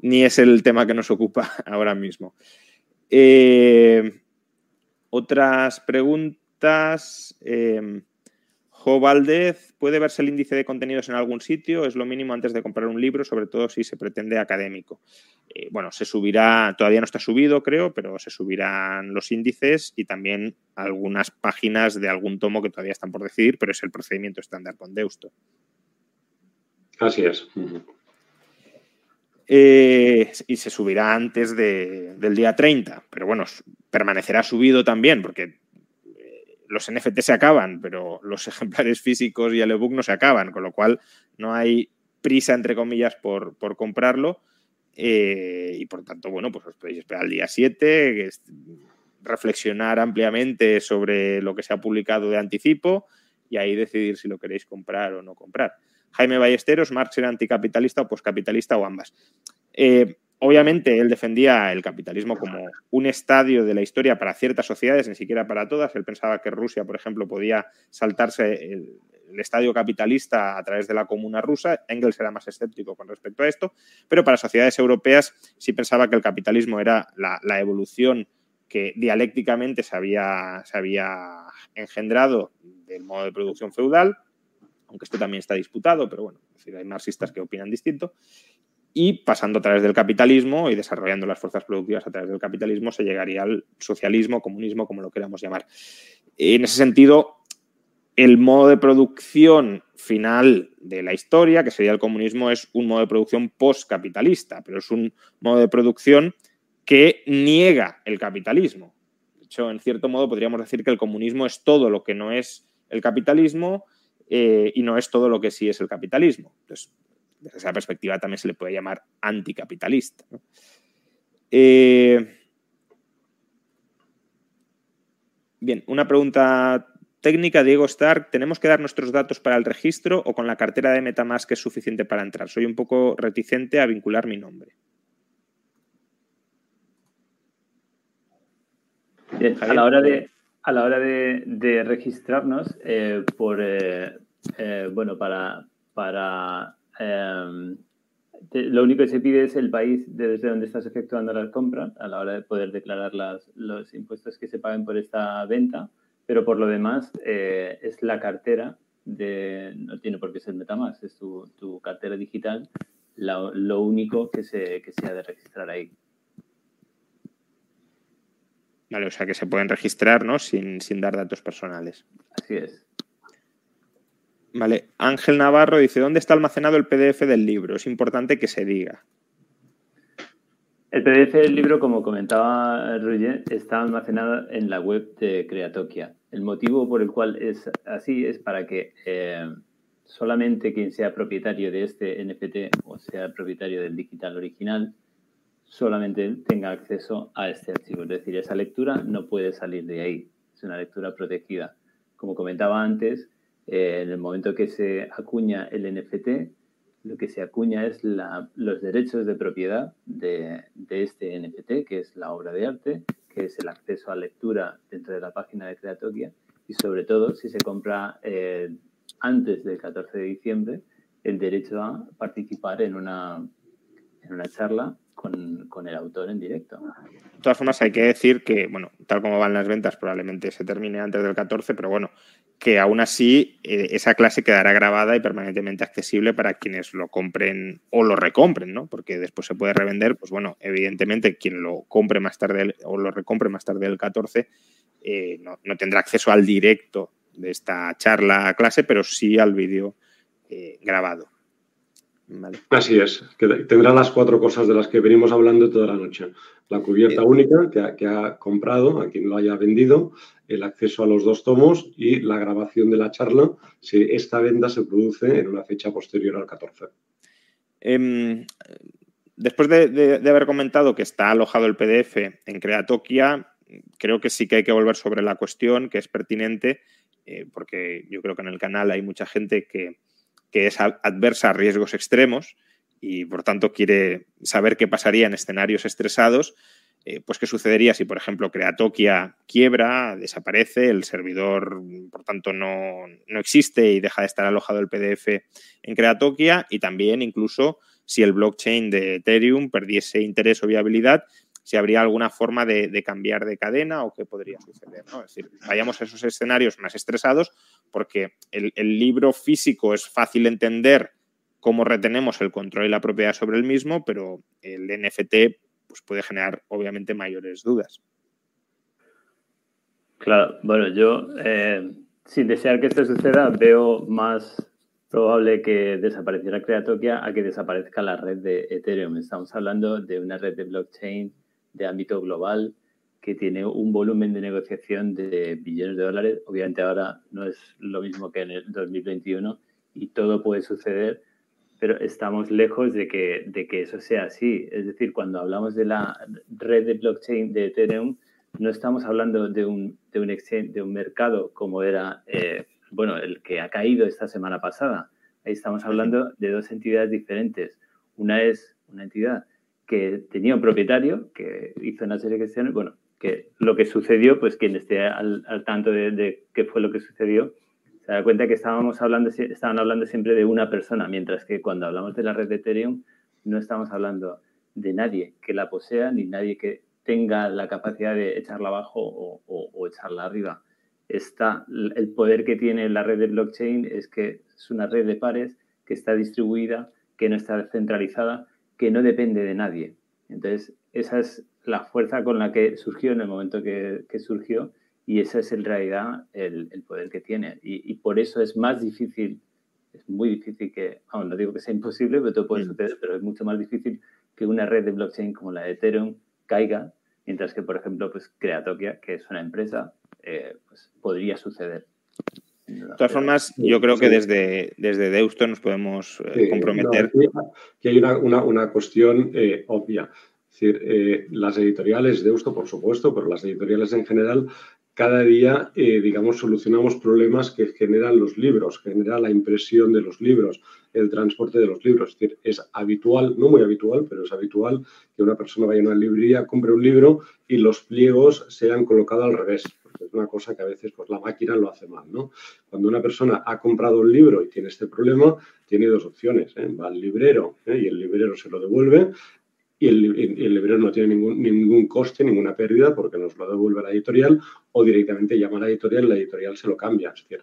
ni es el tema que nos ocupa ahora mismo. Eh, otras preguntas. Jo Valdez, ¿puede verse el índice de contenidos en algún sitio? Es lo mínimo antes de comprar un libro, sobre todo si se pretende académico. Eh, bueno, se subirá, todavía no está subido, creo, pero se subirán los índices y también algunas páginas de algún tomo que todavía están por decidir, pero es el procedimiento estándar con Deusto. Así es. Eh, y se subirá antes del día 30, pero bueno, permanecerá subido también, porque los NFT se acaban, pero los ejemplares físicos y el ebook no se acaban, con lo cual no hay prisa, entre comillas, por, comprarlo. Eh, y por tanto, bueno, pues os podéis esperar al día 7, reflexionar ampliamente sobre lo que se ha publicado de anticipo y ahí decidir si lo queréis comprar o no comprar. Jaime Ballesteros, Marx era anticapitalista o poscapitalista o ambas. Eh, Obviamente él defendía el capitalismo como un estadio de la historia para ciertas sociedades, ni siquiera para todas. Él pensaba que Rusia, por ejemplo, podía saltarse el, estadio capitalista a través de la comuna rusa. Engels era más escéptico con respecto a esto, pero para sociedades europeas sí pensaba que el capitalismo era la, evolución que dialécticamente se había, se había engendrado del modo de producción feudal, aunque esto también está disputado, pero bueno, hay marxistas que opinan distinto y pasando a través del capitalismo y desarrollando las fuerzas productivas a través del capitalismo se llegaría al socialismo, comunismo, como lo queramos llamar. En ese sentido, el modo de producción final de la historia, que sería el comunismo, es un modo de producción postcapitalista, pero es un modo de producción que niega el capitalismo. De hecho, en cierto modo podríamos decir que el comunismo es todo lo que no es el capitalismo eh, y no es todo lo que sí es el capitalismo. Entonces, desde esa perspectiva también se le puede llamar anticapitalista. Eh, bien, una pregunta técnica, Diego Stark. ¿Tenemos que dar nuestros datos para el registro o con la cartera de Metamask es suficiente para entrar? Soy un poco reticente a vincular mi nombre. a la hora de, a la hora de, registrarnos, eh, por, eh, bueno, para, para Em, lo único que se pide es el país desde donde estás efectuando la compra a la hora de poder declarar las, los impuestos que se paguen por esta venta, pero por lo demás eh, es la cartera de, no tiene por qué ser Metamask, es tu, tu cartera digital, lo único que se, que se ha de registrar ahí. Vale, o sea que se pueden registrar ¿no? sin, sin dar datos personales. Así es. Vale, Ángel Navarro dice, ¿dónde está almacenado el PDF del libro? Es importante que se diga. El PDF del libro, como comentaba Roger, está almacenado en la web de Creatokia. El motivo por el cual es así es para que eh, solamente quien sea propietario de este NFT o sea propietario del digital original solamente tenga acceso a este archivo. Es decir, esa lectura no puede salir de ahí. Es una lectura protegida. Como comentaba antes, eh, en el momento que se acuña el NFT, lo que se acuña es los derechos de propiedad de, este NFT, que es la obra de arte, que es el acceso a lectura dentro de la página de Creatokia y sobre todo si se compra eh, antes del 14 de diciembre el derecho a participar en una, en una charla con, con, el autor en directo. De todas formas, hay que decir que, bueno, tal como van las ventas, probablemente se termine antes del 14, pero bueno, que aún así eh, esa clase quedará grabada y permanentemente accesible para quienes lo compren o lo recompren, ¿no? Porque después se puede revender, pues bueno, evidentemente quien lo compre más tarde o lo recompre más tarde del 14 eh, no, no, tendrá acceso al directo de esta charla clase, pero sí al vídeo eh, grabado. Vale. Así es, que tendrá las cuatro cosas de las que venimos hablando toda la noche. La cubierta única que ha, que ha, comprado, a quien lo haya vendido, el acceso a los dos tomos y la grabación de la charla si esta venta se produce en una fecha posterior al 14. Eh, después de, de, de, haber comentado que está alojado el PDF en Creatokia, creo que sí que hay que volver sobre la cuestión, que es pertinente, eh, porque yo creo que en el canal hay mucha gente que, que es adversa a riesgos extremos y por tanto quiere saber qué pasaría en escenarios estresados, eh, pues qué sucedería si, por ejemplo, Creatokia quiebra, desaparece, el servidor, por tanto, no, no, existe y deja de estar alojado el PDF en Creatokia y también incluso si el blockchain de Ethereum perdiese interés o viabilidad, si habría alguna forma de, cambiar de cadena o qué podría suceder. ¿no? Es decir, vayamos a esos escenarios más estresados porque el, el libro físico es fácil entender cómo retenemos el control y la propiedad sobre el mismo, pero el NFT pues, puede generar obviamente mayores dudas. Claro, bueno, yo eh, sin desear que esto suceda, veo más probable que desapareciera Creatokia a que desaparezca la red de Ethereum. Estamos hablando de una red de blockchain de ámbito global que tiene un volumen de negociación de billones de dólares. Obviamente ahora no es lo mismo que en el 2021 y todo puede suceder, pero estamos lejos de que, de que eso sea así. Es decir, cuando hablamos de la red de blockchain de Ethereum, no estamos hablando de un, de un, exchange, de un mercado como era, eh, bueno, el que ha caído esta semana pasada. Ahí estamos hablando de dos entidades diferentes. Una es una entidad que tenía un propietario que hizo una serie de cuestiones, bueno, que lo que sucedió, pues quien esté al, al tanto de, de, qué fue lo que sucedió, se da cuenta que estábamos hablando, estaban hablando siempre de una persona, mientras que cuando hablamos de la red de Ethereum no estamos hablando de nadie que la posea ni nadie que tenga la capacidad de echarla abajo o, o, o echarla arriba. Está, el poder que tiene la red de blockchain es que es una red de pares que está distribuida, que no está centralizada que no depende de nadie. Entonces, esa es la fuerza con la que surgió en el momento que, que surgió y ese es en realidad el, el poder que tiene. Y, y, por eso es más difícil, es muy difícil que, aún no digo que sea imposible, pero todo puede mm. suceder, pero es mucho más difícil que una red de blockchain como la de Ethereum caiga, mientras que, por ejemplo, pues Creatokia, que es una empresa, eh, pues podría suceder. De todas formas, yo creo que desde, desde Deusto nos podemos eh, comprometer. No, que hay una, una, una cuestión eh, obvia. Es decir, eh, las editoriales, Deusto por supuesto, pero las editoriales en general, cada día, eh, digamos, solucionamos problemas que generan los libros, genera la impresión de los libros, el transporte de los libros. Es decir, es habitual, no muy habitual, pero es habitual que una persona vaya a una librería, compre un libro y los pliegos sean colocados al revés es una cosa que a veces pues, la máquina lo hace mal. ¿no? Cuando una persona ha comprado un libro y tiene este problema, tiene dos opciones. ¿eh? Va al librero ¿eh? y el librero se lo devuelve y el, librero no tiene ningún, ningún coste, ninguna pérdida porque nos lo devuelve la editorial o directamente llama a la editorial y la editorial se lo cambia. Es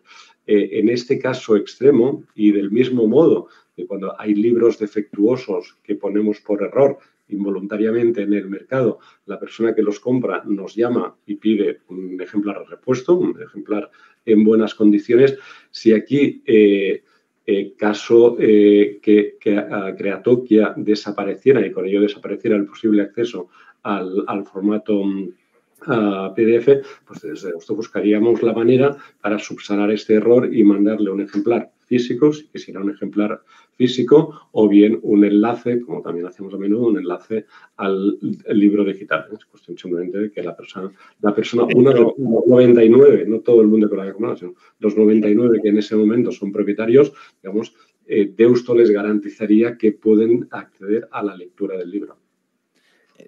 eh, en este caso extremo y del mismo modo que cuando hay libros defectuosos que ponemos por error involuntariamente en el mercado, la persona que los compra nos llama y pide un ejemplar repuesto, un ejemplar en buenas condiciones. Si aquí, eh, eh, caso eh, que, que Creatokia desapareciera y con ello desapareciera el posible acceso al, formato uh, PDF, pues desde esto buscaríamos la manera para subsanar este error y mandarle un ejemplar físico, si quisiera un ejemplar físico, o bien un enlace, como también hacemos a menudo, un enlace al libro digital. Es cuestión simplemente de que la persona, la persona, uno de los 99, no todo el mundo que lo haya comprado, sino los 99 que en ese momento son propietarios, digamos, eh, Deusto les garantizaría que pueden acceder a la lectura del libro.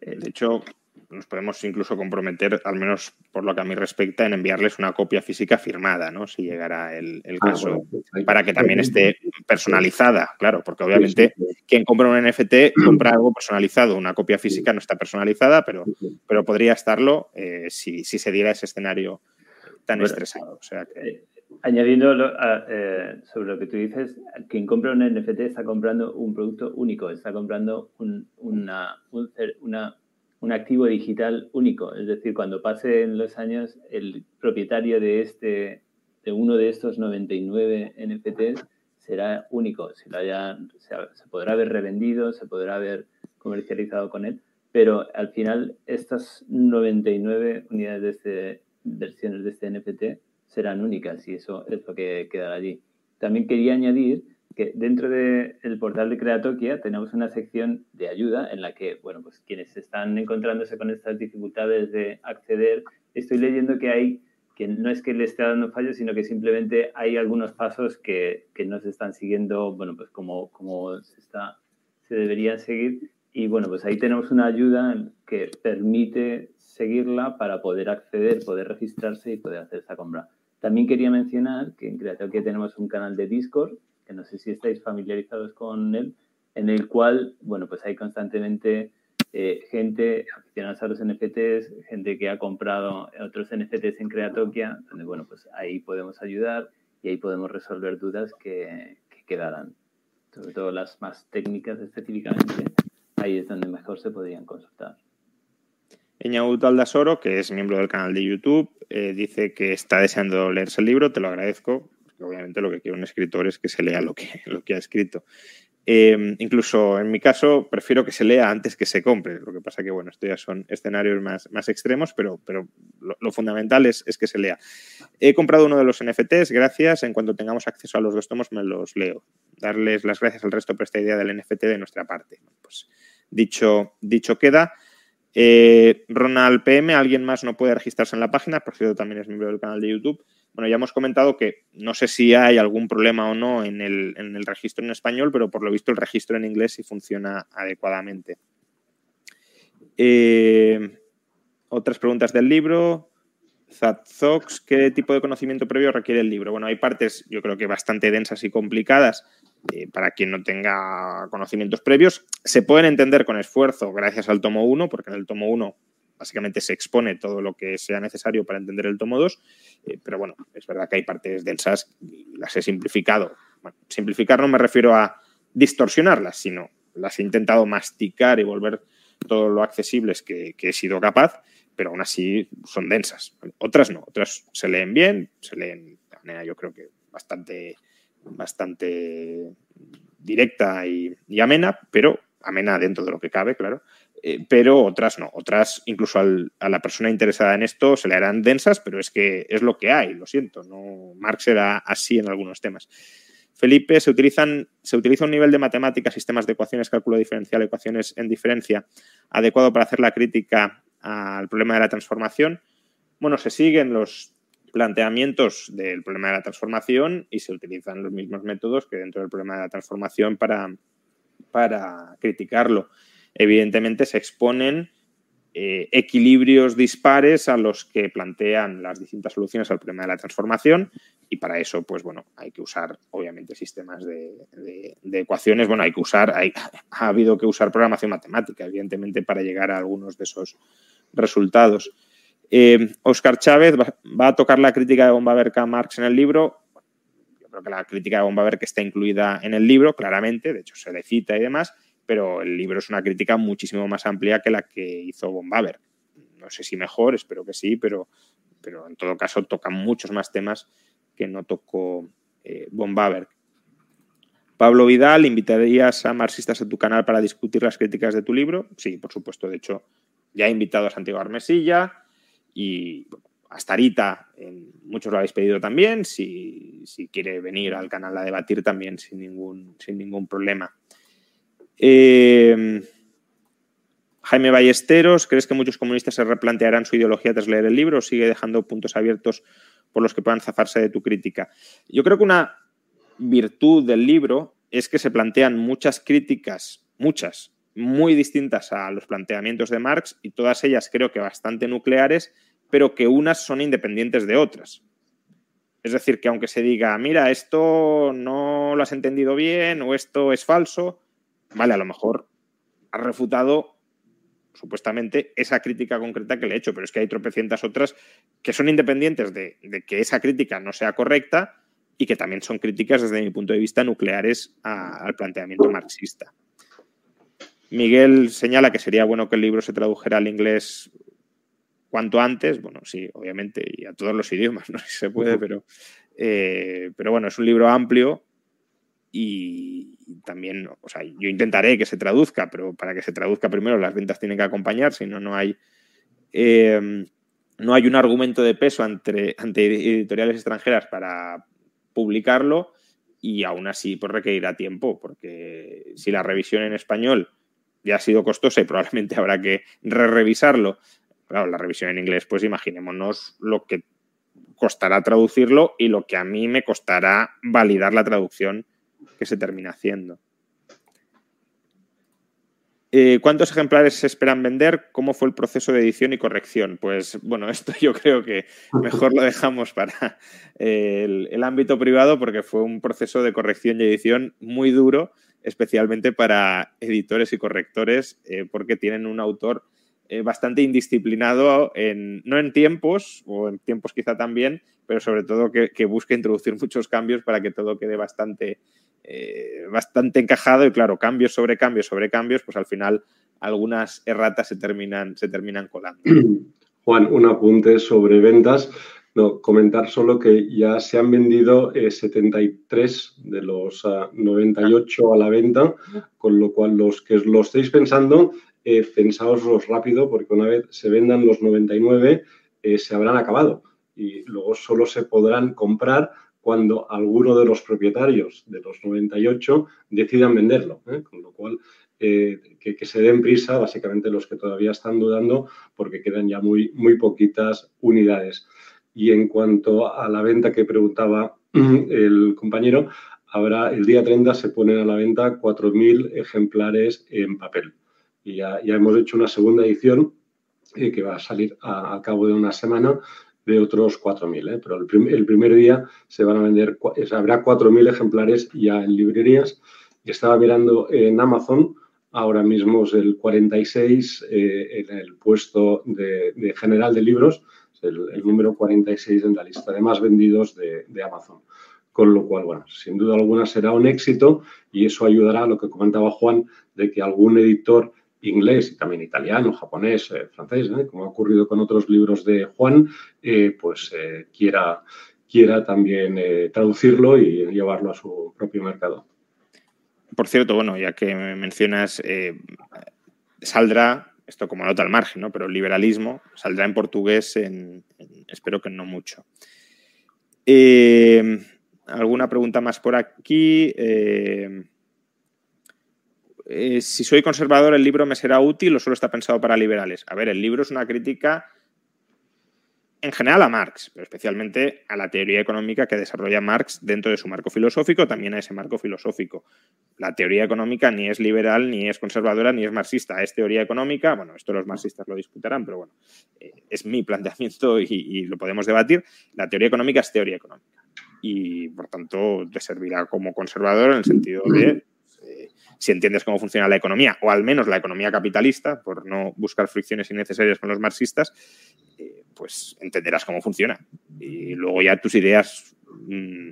De hecho, nos podemos incluso comprometer, al menos por lo que a mí respecta, en enviarles una copia física firmada, ¿no? Si llegara el, ah, caso, pues para que también esté personalizada, claro, porque obviamente quien compra un NFT compra algo personalizado, una copia física no está personalizada, pero, pero podría estarlo eh, si, si, se diera ese escenario tan estresado. O sea que... Eh, añadiendo eh, sobre lo que tú dices, quien compra un NFT está comprando un producto único, está comprando un, una, una un activo digital único. Es decir, cuando pasen los años, el propietario de, este, de uno de estos 99 NFTs será único. Se, haya, se, podrá haber revendido, se podrá haber comercializado con él, pero al final estas 99 unidades de este, versiones de este NFT serán únicas y eso es lo que quedará allí. También quería añadir que dentro del portal de Creatokia tenemos una sección de ayuda en la que, bueno, pues quienes están encontrándose con estas dificultades de acceder, estoy leyendo que hay, que no es que le esté dando fallos, sino que simplemente hay algunos pasos que, que no se están siguiendo, bueno, pues como, como se, está, se deberían seguir. Y bueno, pues ahí tenemos una ayuda que permite seguirla para poder acceder, poder registrarse y poder hacer esta compra. También quería mencionar que en Creatokia tenemos un canal de Discord que no sé si estáis familiarizados con él, en el cual, bueno, pues hay constantemente eh, gente aficionada a los NFTs, gente que ha comprado otros NFTs en Creatokia, donde, bueno, pues ahí podemos ayudar y ahí podemos resolver dudas que, que quedarán. Sobre todo las más técnicas específicamente, ahí es donde mejor se podrían consultar. Eñaut Aldasoro, que es miembro del canal de YouTube, eh, dice que está deseando leerse el libro, te lo agradezco, obviamente lo que quiere un escritor es que se lea lo que, lo que ha escrito. Em, incluso en mi caso, prefiero que se lea antes que se compre. Lo que pasa que, bueno, esto ya son escenarios más, más extremos, pero, pero lo, fundamental es, es, que se lea. He comprado uno de los NFTs, gracias. En cuanto tengamos acceso a los dos tomos, me los leo. Darles las gracias al resto por esta idea del NFT de nuestra parte. Pues dicho, dicho queda. Eh, Ronald PM, alguien más no puede registrarse en la página, por cierto, también es miembro del canal de YouTube. Bueno, ya hemos comentado que no sé si hay algún problema o no en el, registro en español, pero por lo visto el registro en inglés sí funciona adecuadamente. Eh, otras preguntas del libro. Zatzox, ¿qué tipo de conocimiento previo requiere el libro? Bueno, hay partes yo creo que bastante densas y complicadas eh, para quien no tenga conocimientos previos. Se pueden entender con esfuerzo gracias al tomo 1, porque en el tomo 1 básicamente se expone todo lo que sea necesario para entender el tomo 2, eh, pero bueno, es verdad que hay partes densas y las he simplificado. simplificar no me refiero a distorsionarlas, sino las he intentado masticar y volver todo lo accesibles que, que he sido capaz, pero aún así son densas. Otras no, otras se leen bien, se leen de manera yo creo que bastante, bastante directa y amena, pero amena dentro de lo que cabe, claro, eh, pero otras no. Otras, incluso a la persona interesada en esto, se le harán densas, pero es que es lo que hay, lo siento. No, Marx era así en algunos temas. Felipe, se, se utiliza un nivel de matemáticas, sistemas de ecuaciones, cálculo diferencial, ecuaciones en diferencia, adecuado para hacer la crítica al problema de la transformación. Bueno, se siguen los planteamientos del problema de la transformación y se utilizan los mismos métodos que dentro del problema de la transformación para, para criticarlo evidentemente se exponen eh, equilibrios dispares a los que plantean las distintas soluciones al problema de la transformación y para eso, pues bueno, hay que usar obviamente sistemas de, ecuaciones, bueno, hay que usar, ha habido que usar programación matemática, evidentemente, para llegar a algunos de esos resultados. Oscar eh, Chávez va, a tocar la crítica de Bombaberca a Marx en el libro. Yo creo que la crítica de Bombaberca está incluida en el libro, claramente, de hecho se le cita y demás pero el libro es una crítica muchísimo más amplia que la que hizo Bombaver. No sé si mejor, espero que sí, pero, pero en todo caso toca muchos más temas que no tocó eh, Bombaver. Pablo Vidal, ¿invitarías a marxistas a tu canal para discutir las críticas de tu libro? Sí, por supuesto. De hecho, ya he invitado a Santiago Armesilla y a Starita, muchos lo habéis pedido también. Si, si, quiere venir al canal a debatir también sin ningún, sin ningún problema. Eh, Jaime Ballesteros, ¿crees que muchos comunistas se replantearán su ideología tras leer el libro o sigue dejando puntos abiertos por los que puedan zafarse de tu crítica? Yo creo que una virtud del libro es que se plantean muchas críticas, muchas, muy distintas a los planteamientos de Marx y todas ellas creo que bastante nucleares, pero que unas son independientes de otras. Es decir, que aunque se diga, mira, esto no lo has entendido bien o esto es falso, vale, a lo mejor has refutado supuestamente esa crítica concreta que le he hecho, pero es que hay tropecientas otras que son independientes de, que esa crítica no sea correcta y que también son críticas desde mi punto de vista nucleares al planteamiento marxista. Miguel señala que sería bueno que el libro se tradujera al inglés cuanto antes. Bueno, sí, obviamente, y a todos los idiomas, no sé si se puede, pero, eh, pero bueno, es un libro amplio y también, o sea, yo intentaré que se traduzca, pero para que se traduzca primero las ventas tienen que acompañar, si no, no hay, eh, no hay un argumento de peso ante, editoriales extranjeras para publicarlo y aún así pues requerirá tiempo, porque si la revisión en español ya ha sido costosa y probablemente habrá que re revisarlo, claro, la revisión en inglés, pues imaginémonos lo que costará traducirlo y lo que a mí me costará validar la traducción que se termina haciendo. Eh, ¿Cuántos ejemplares se esperan vender? ¿Cómo fue el proceso de edición y corrección? Pues bueno, esto yo creo que mejor lo dejamos para eh, el, ámbito privado porque fue un proceso de corrección y edición muy duro, especialmente para editores y correctores, eh, porque tienen un autor bastante indisciplinado, en, no en tiempos, o en tiempos quizá también, pero sobre todo que, que busca introducir muchos cambios para que todo quede bastante eh, bastante encajado y claro, cambios sobre cambios sobre cambios, pues al final algunas erratas se terminan, se terminan colando. Juan, un apunte sobre ventas. No, comentar solo que ya se han vendido 73 eh, de los 98 ah, a la venta, con lo cual los que lo estéis pensando, eh, rápido, porque una vez se vendan los 99, eh, se habrán acabado y luego solo se podrán comprar cuando alguno de los propietarios de los 98 decidan venderlo. ¿eh? Con lo cual, eh, que, se den prisa, básicamente los que todavía están dudando, porque quedan ya muy, muy poquitas unidades. Y en cuanto a la venta que preguntaba el compañero, habrá el día 30 se ponen a la venta 4.000 ejemplares en papel. Y ya, hemos hecho una segunda edición eh, que va a salir a, cabo de una semana de otros 4.000, ¿eh? pero el, primer día se van a vender, habrá 4.000 ejemplares ya en librerías. Estaba mirando en Amazon, ahora mismo es el 46 eh, en el puesto de, general de libros, el, el, número 46 en la lista de más vendidos de, de Amazon. Con lo cual, bueno, sin duda alguna será un éxito y eso ayudará a lo que comentaba Juan, de que algún editor inglés y también italiano, japonés, eh, francés, ¿eh? como ha ocurrido con otros libros de Juan, eh, pues quiera, quiera también traducirlo y llevarlo a su propio mercado. Por cierto, bueno, ya que mencionas, saldrá, esto como nota al margen, ¿no? pero liberalismo saldrá en portugués en, espero que no mucho. ¿Alguna pregunta más por aquí? Eh, si soy conservador, el libro me será útil o solo está pensado para liberales. A ver, el libro es una crítica en general a Marx, pero especialmente a la teoría económica que desarrolla Marx dentro de su marco filosófico, también a ese marco filosófico. La teoría económica ni es liberal, ni es conservadora, ni es marxista. Es teoría económica, bueno, esto los marxistas lo disputarán, pero bueno, eh, es mi planteamiento y, lo podemos debatir. La teoría económica es teoría económica y, por tanto, te servirá como conservador en el sentido de si entiendes cómo funciona la economía, o al menos la economía capitalista, por no buscar fricciones innecesarias con los marxistas, eh, pues entenderás cómo funciona. Y luego ya tus ideas mm,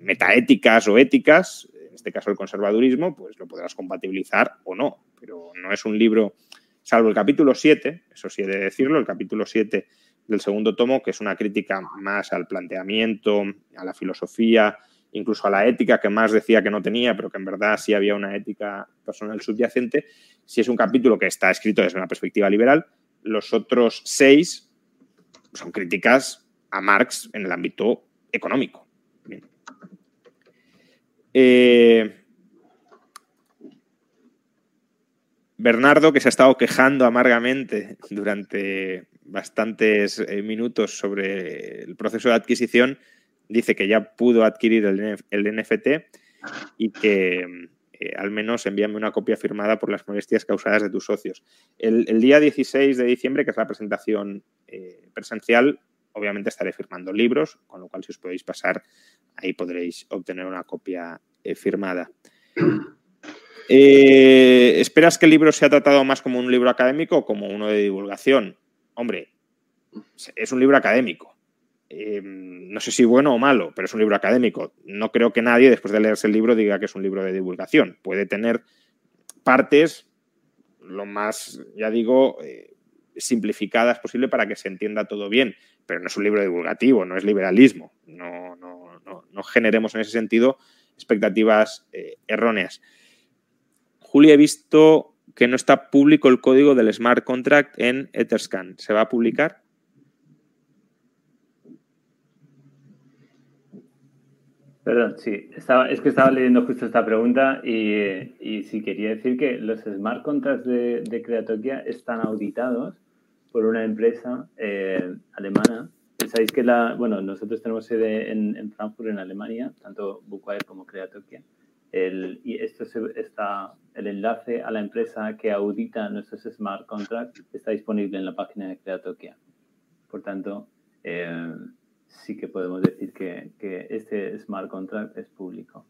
metaéticas o éticas, en este caso el conservadurismo, pues lo podrás compatibilizar o no. Pero no es un libro, salvo el capítulo 7, eso sí he de decirlo, el capítulo 7 del segundo tomo, que es una crítica más al planteamiento, a la filosofía, incluso a la ética que más decía que no tenía, pero que en verdad sí había una ética personal subyacente, si es un capítulo que está escrito desde una perspectiva liberal, los otros seis son críticas a Marx en el ámbito económico. Eh, Bernardo, que se ha estado quejando amargamente durante bastantes eh, minutos sobre el proceso de adquisición, dice que ya pudo adquirir el, NFT y que eh, al menos envíame una copia firmada por las molestias causadas de tus socios. El, día 16 de diciembre, que es la presentación eh, presencial, obviamente estaré firmando libros, con lo cual si os podéis pasar, ahí podréis obtener una copia firmada. ¿Esperas que el libro sea tratado más como un libro académico o como uno de divulgación? Hombre, es un libro académico. Em, no sé si bueno o malo, pero es un libro académico. No creo que nadie, después de leerse el libro, diga que es un libro de divulgación. Puede tener partes lo más, ya digo, eh, simplificadas posible para que se entienda todo bien, pero no es un libro divulgativo, no es liberalismo. No, no, no, no generemos en ese sentido expectativas eh, erróneas. Julia, he visto que no está público el código del smart contract en Etherscan. ¿Se va a publicar? Perdón, sí, estaba, es que estaba leyendo justo esta pregunta y, y sí quería decir que los smart contracts de, de Creatokia están auditados por una empresa eh, alemana. Sabéis que la, bueno, nosotros tenemos sede en, Frankfurt, en Alemania, tanto Bookwire como Creatokia. El, y esto está, el enlace a la empresa que audita nuestros smart contracts está disponible en la página de Creatokia. Por tanto, eh, sí que podemos decir que, este smart contract es público.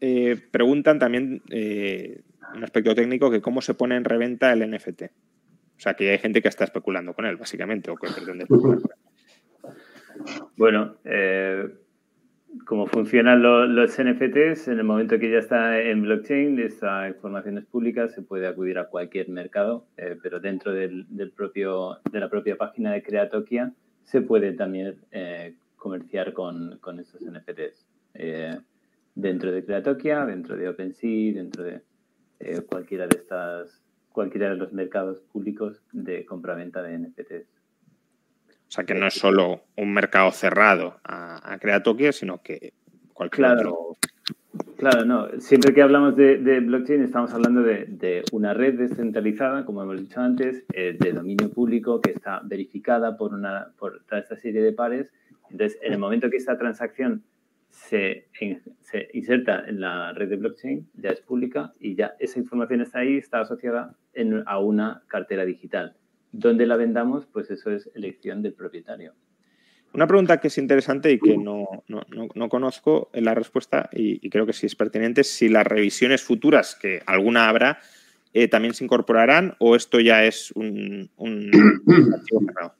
Eh, preguntan también eh, un aspecto técnico que cómo se pone en reventa el NFT. O sea, que hay gente que está especulando con él, básicamente, o que pretende especular con él. Bueno, eh, cómo funcionan los NFTs, en el momento que ya está en blockchain, esta información es pública, se puede acudir a cualquier mercado, eh, pero dentro del, propio, de la propia página de Creatokia se puede también eh, comerciar con, con, estos NFTs. Eh, dentro de Creatokia, dentro de OpenSea, dentro de cualquiera de estas, cualquiera de los mercados públicos de compra-venta de NFTs. O sea, que no es solo un mercado cerrado a, a Tokio, sino que cualquier claro. otro. Claro, no. Siempre que hablamos de, blockchain estamos hablando de, una red descentralizada, como hemos dicho antes, eh, de dominio público que está verificada por, una, por toda esta serie de pares. Entonces, en el momento que esta transacción se, se, inserta en la red de blockchain, ya es pública y ya esa información está ahí, está asociada en, a una cartera digital. ¿Dónde la vendamos? Pues eso es elección del propietario. Una pregunta que es interesante y que no, conozco en la respuesta y, creo que sí es pertinente, si las revisiones futuras, que alguna habrá, eh, también se incorporarán o esto ya es un, archivo cerrado.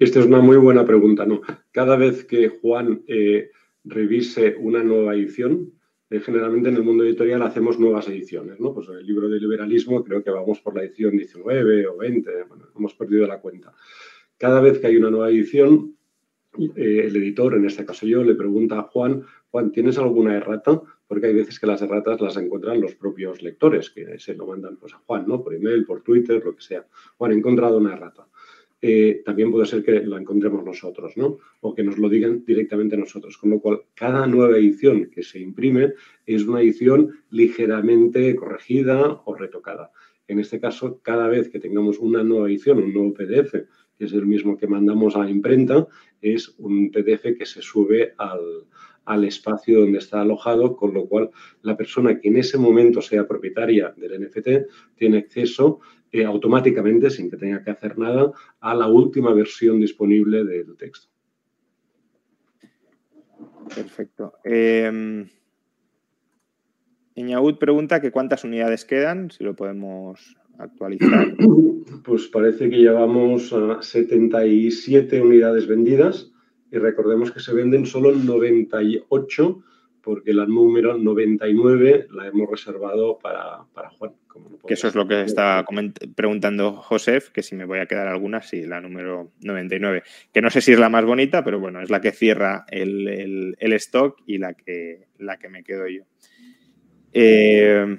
Esta es una muy buena pregunta. ¿no? Cada vez que Juan eh, revise una nueva edición, eh, generalmente en el mundo editorial hacemos nuevas ediciones, ¿no? Pues el libro de liberalismo creo que vamos por la edición 19 o 20, bueno, hemos perdido la cuenta. Cada vez que hay una nueva edición, eh, el editor, en este caso yo, le pregunta a Juan, Juan, ¿tienes alguna errata? Porque hay veces que las erratas las encuentran los propios lectores, que se lo mandan pues, a Juan, ¿no? Por email, por Twitter, lo que sea. Juan, he encontrado una errata. Eh, también puede ser que lo encontremos nosotros, ¿no? O que nos lo digan directamente nosotros. Con lo cual, cada nueva edición que se imprime es una edición ligeramente corregida o retocada. En este caso, cada vez que tengamos una nueva edición, un nuevo PDF, que es el mismo que mandamos a la imprenta, es un PDF que se sube al, al espacio donde está alojado, con lo cual la persona que en ese momento sea propietaria del NFT tiene acceso eh, automáticamente, sin que tenga que hacer nada, a la última versión disponible del texto. Perfecto. Eh, pregunta que cuántas unidades quedan, si lo podemos actualizar. Pues parece que llevamos a 77 unidades vendidas y recordemos que se venden solo 98 porque la número 99 la hemos reservado para, para Juan. Que eso es lo que está preguntando Josef, que si me voy a quedar alguna, sí, la número 99. Que no sé si es la más bonita, pero bueno, es la que cierra el, stock y la que, la que me quedo yo. Eh,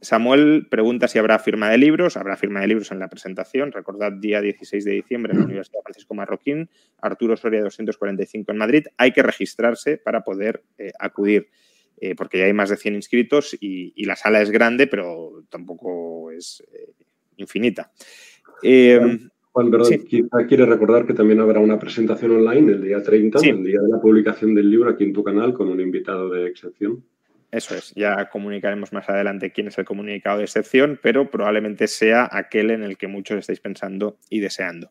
Samuel pregunta si habrá firma de libros. Habrá firma de libros en la presentación. Recordad, día 16 de diciembre en la Universidad Francisco Marroquín, Arturo Soria 245 en Madrid. Hay que registrarse para poder eh, acudir, eh, porque ya hay más de 100 inscritos y, la sala es grande, pero tampoco es eh, infinita. Juan, perdón, quizá quiere recordar que también habrá una presentación online el día 30, el día de la publicación del libro aquí en tu canal con un invitado de excepción. Eso es, ya comunicaremos más adelante quién es el comunicado de excepción, pero probablemente sea aquel en el que muchos estáis pensando y deseando.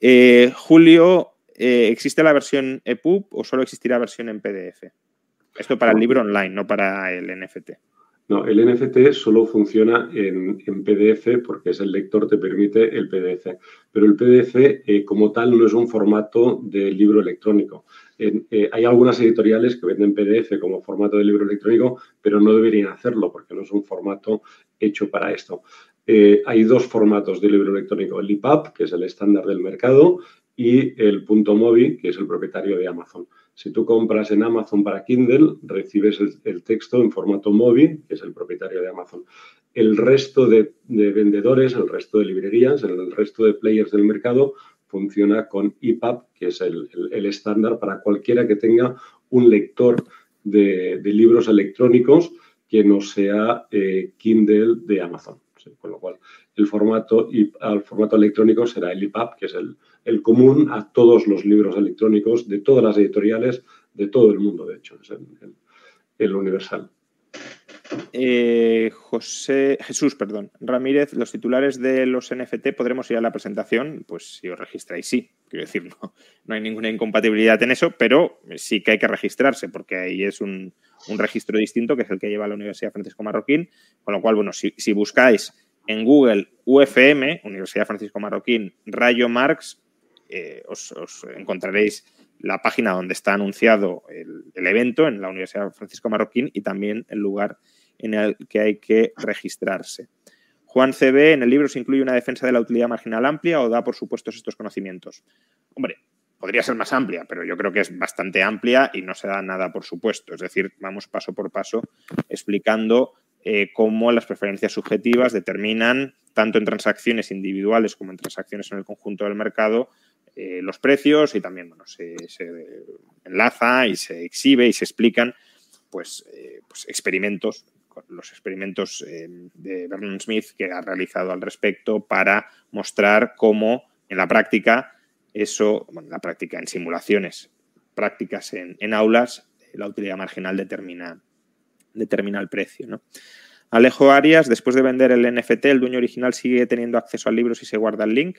Eh, Julio, eh, ¿existe la versión EPUB o solo existirá versión en PDF? Esto para el libro online, no para el NFT. No, el NFT solo funciona en, PDF porque es el lector te permite el PDF. Pero el PDF eh, como tal no es un formato de libro electrónico. Eh, hay algunas editoriales que venden PDF como formato de libro electrónico, pero no deberían hacerlo porque no es un formato hecho para esto. Eh, hay dos formatos de libro electrónico, el EPUB, que es el estándar del mercado, y el punto .mobi, que es el propietario de Amazon. Si tú compras en Amazon para Kindle, recibes el, texto en formato móvil, que es el propietario de Amazon. El resto de, vendedores, el resto de librerías, el resto de players del mercado funciona con EPUB, que es el, estándar para cualquiera que tenga un lector de, libros electrónicos que no sea eh, Kindle de Amazon. Con lo cual, el formato, el formato electrónico será el EPUB, que es el, el común a todos los libros electrónicos de todas las editoriales de todo el mundo, de hecho, es el, universal. Eh, José Jesús, perdón, Ramírez, los titulares de los NFT podremos ir a la presentación, pues si os registráis, sí, quiero decir, no, no hay ninguna incompatibilidad en eso, pero sí que hay que registrarse, porque ahí es un, registro distinto, que es el que lleva la Universidad Francisco Marroquín, con lo cual, bueno, si, si buscáis en Google UFM, Universidad Francisco Marroquín, Rayo Marx, eh, os, encontraréis la página donde está anunciado el, evento en la Universidad Francisco Marroquín y también el lugar en el que hay que registrarse. Juan CB, en el libro se incluye una defensa de la utilidad marginal amplia o da por supuestos estos conocimientos. Hombre, podría ser más amplia, pero yo creo que es bastante amplia y no se da nada por supuesto. Es decir, vamos paso por paso explicando eh, cómo las preferencias subjetivas determinan, tanto en transacciones individuales como en transacciones en el conjunto del mercado, eh, los precios y también bueno, se, enlaza y se exhibe y se explican pues, eh, pues experimentos, los experimentos eh, de Vernon Smith que ha realizado al respecto para mostrar cómo en la práctica eso, bueno, en la práctica en simulaciones prácticas en, aulas, la utilidad marginal determina, determina el precio. ¿no? Alejo Arias, después de vender el NFT, el dueño original sigue teniendo acceso al libro si se guarda el link.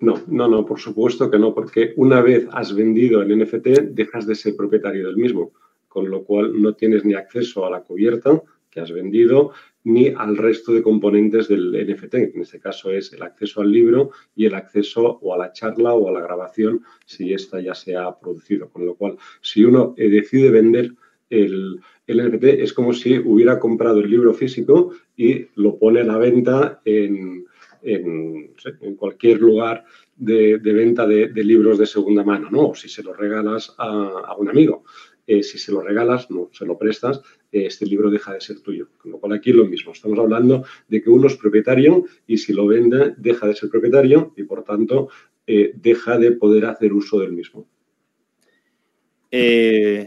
No, no, no, por supuesto que no, porque una vez has vendido el NFT, dejas de ser propietario del mismo, con lo cual no tienes ni acceso a la cubierta que has vendido, ni al resto de componentes del NFT. En este caso es el acceso al libro y el acceso o a la charla o a la grabación si esta ya se ha producido. Con lo cual, si uno eh, decide vender el, NFT, es como si hubiera comprado el libro físico y lo pone a la venta en, en, cualquier lugar de, venta de, libros de segunda mano, ¿no? O si se lo regalas a, un amigo. Eh, si se lo regalas, no, se lo prestas, eh, este libro deja de ser tuyo. Con lo cual aquí es lo mismo. Estamos hablando de que uno es propietario y si lo vende, deja de ser propietario y por tanto eh, deja de poder hacer uso del mismo.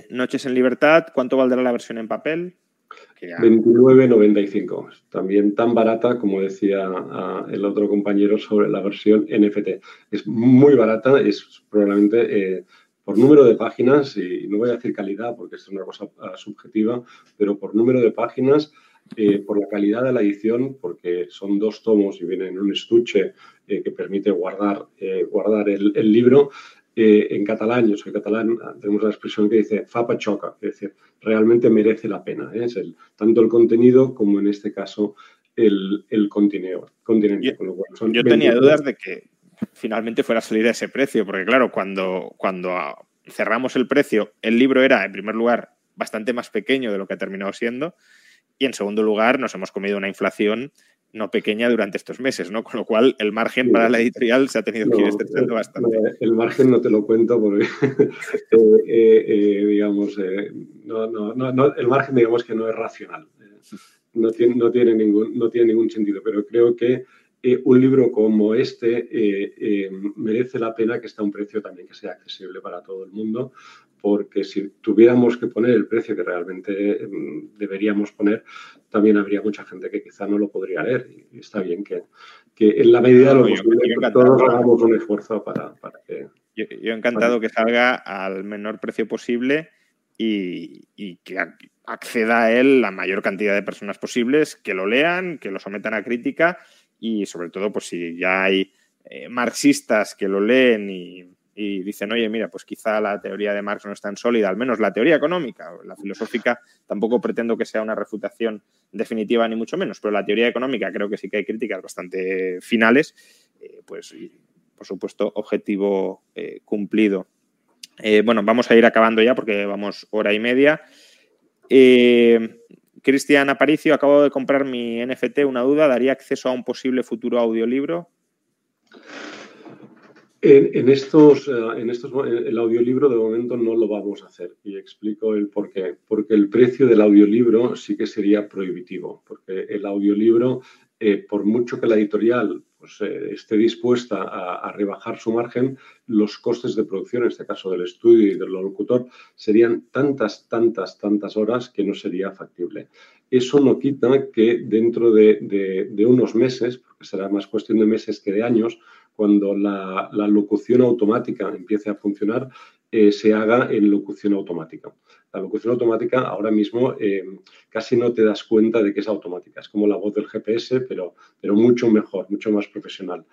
Noches en libertad, ¿cuánto valdrá la versión en papel? 29.95. También tan barata como decía ah, el otro compañero sobre la versión NFT. Es muy barata, es probablemente por número de páginas, y no voy a decir calidad porque es una cosa ah, subjetiva, pero por número de páginas, eh, por la calidad de la edición, porque son dos tomos y vienen en un estuche eh, que permite guardar, guardar el, el libro, en catalán, yo soy catalán, tenemos la expresión que dice fapa choca, es decir, realmente merece la pena. ¿eh? Es el, tanto el contenido como en este caso el, el continente. Yo, tenía dudas de que finalmente fuera a salir a ese precio, porque claro, cuando, cuando cerramos el precio, el libro era, en primer lugar, bastante más pequeño de lo que ha terminado siendo, y en segundo lugar, nos hemos comido una inflación no pequeña durante estos meses, ¿no? Con lo cual el margen para la editorial se ha tenido que ir estrechando bastante. El margen no te lo cuento porque, eh, eh, eh, digamos, no, no, no, el margen digamos que no es racional. No tiene, no, tiene ningún, no tiene ningún sentido, pero creo que un libro como este merece la pena que esté a un precio también que sea accesible para todo el mundo, porque si tuviéramos que poner el precio que realmente mm, deberíamos poner, también habría mucha gente que quizá no lo podría leer. Y está bien que, que en la medida de lo posible todos hagamos un esfuerzo para, para que... Yo, yo encantado que salga al menor precio posible y, y, que acceda a él la mayor cantidad de personas posibles, que lo lean, que lo sometan a crítica y sobre todo, pues si ya hay eh, marxistas que lo leen y, y, dicen, oye, mira, pues quizá la teoría de Marx no es tan sólida, al menos la teoría económica, la filosófica tampoco pretendo que sea una refutación definitiva ni mucho menos, pero la teoría económica creo que sí que hay críticas bastante finales, eh, pues por supuesto, objetivo eh, cumplido. Bueno, vamos a ir acabando ya porque vamos hora y media. Cristian Aparicio, acabo de comprar mi NFT, una duda, ¿daría acceso a un posible futuro audiolibro? En, estos, en estos, el audiolibro de momento no lo vamos a hacer y explico el por qué. Porque el precio del audiolibro sí que sería prohibitivo, porque el audiolibro, eh, por mucho que la editorial pues, eh, esté dispuesta a, rebajar su margen, los costes de producción, en este caso del estudio y del locutor, serían tantas, tantas, tantas horas que no sería factible. Eso no quita que dentro de, unos meses, porque será más cuestión de meses que de años, cuando la locución automática empiece a funcionar, eh, se haga en locución automática. La locución automática ahora mismo eh, casi no te das cuenta de que es automática. Es como la voz del GPS, pero, mucho mejor, mucho más profesional.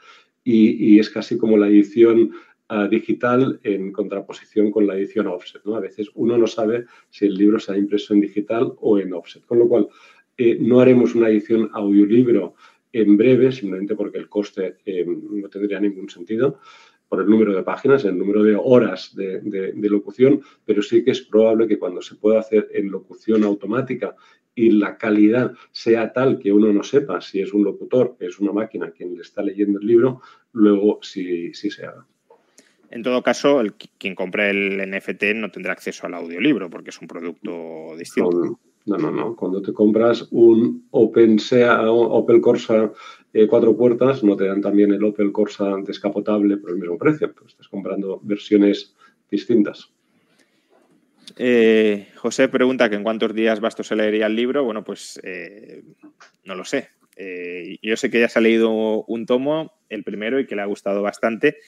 Y, es casi como la edición uh, digital en contraposición con la edición offset. A veces uno no sabe si el libro se ha impreso en digital o en offset. Con lo cual, eh, no haremos una edición audiolibro en breve, simplemente porque el coste no tendría ningún sentido por el número de páginas, el número de horas de, de, de, locución, pero sí que es probable que cuando se pueda hacer en locución automática y la calidad sea tal que uno no sepa si es un locutor, que es una máquina quien le está leyendo el libro, luego sí, sí se haga. En todo caso, el, quien compre el NFT no tendrá acceso al audiolibro porque es un producto distinto. No, no, no, no. Cuando te compras un OpenSea, Opel Corsa eh, cuatro puertas, no te dan también el Opel Corsa descapotable por el mismo precio. Estás comprando versiones distintas. Eh, José pregunta que en cuántos días Bastos se leería el libro. Bueno, pues eh, no lo sé. Yo sé que ya se ha leído un tomo, el primero, y que le ha gustado bastante.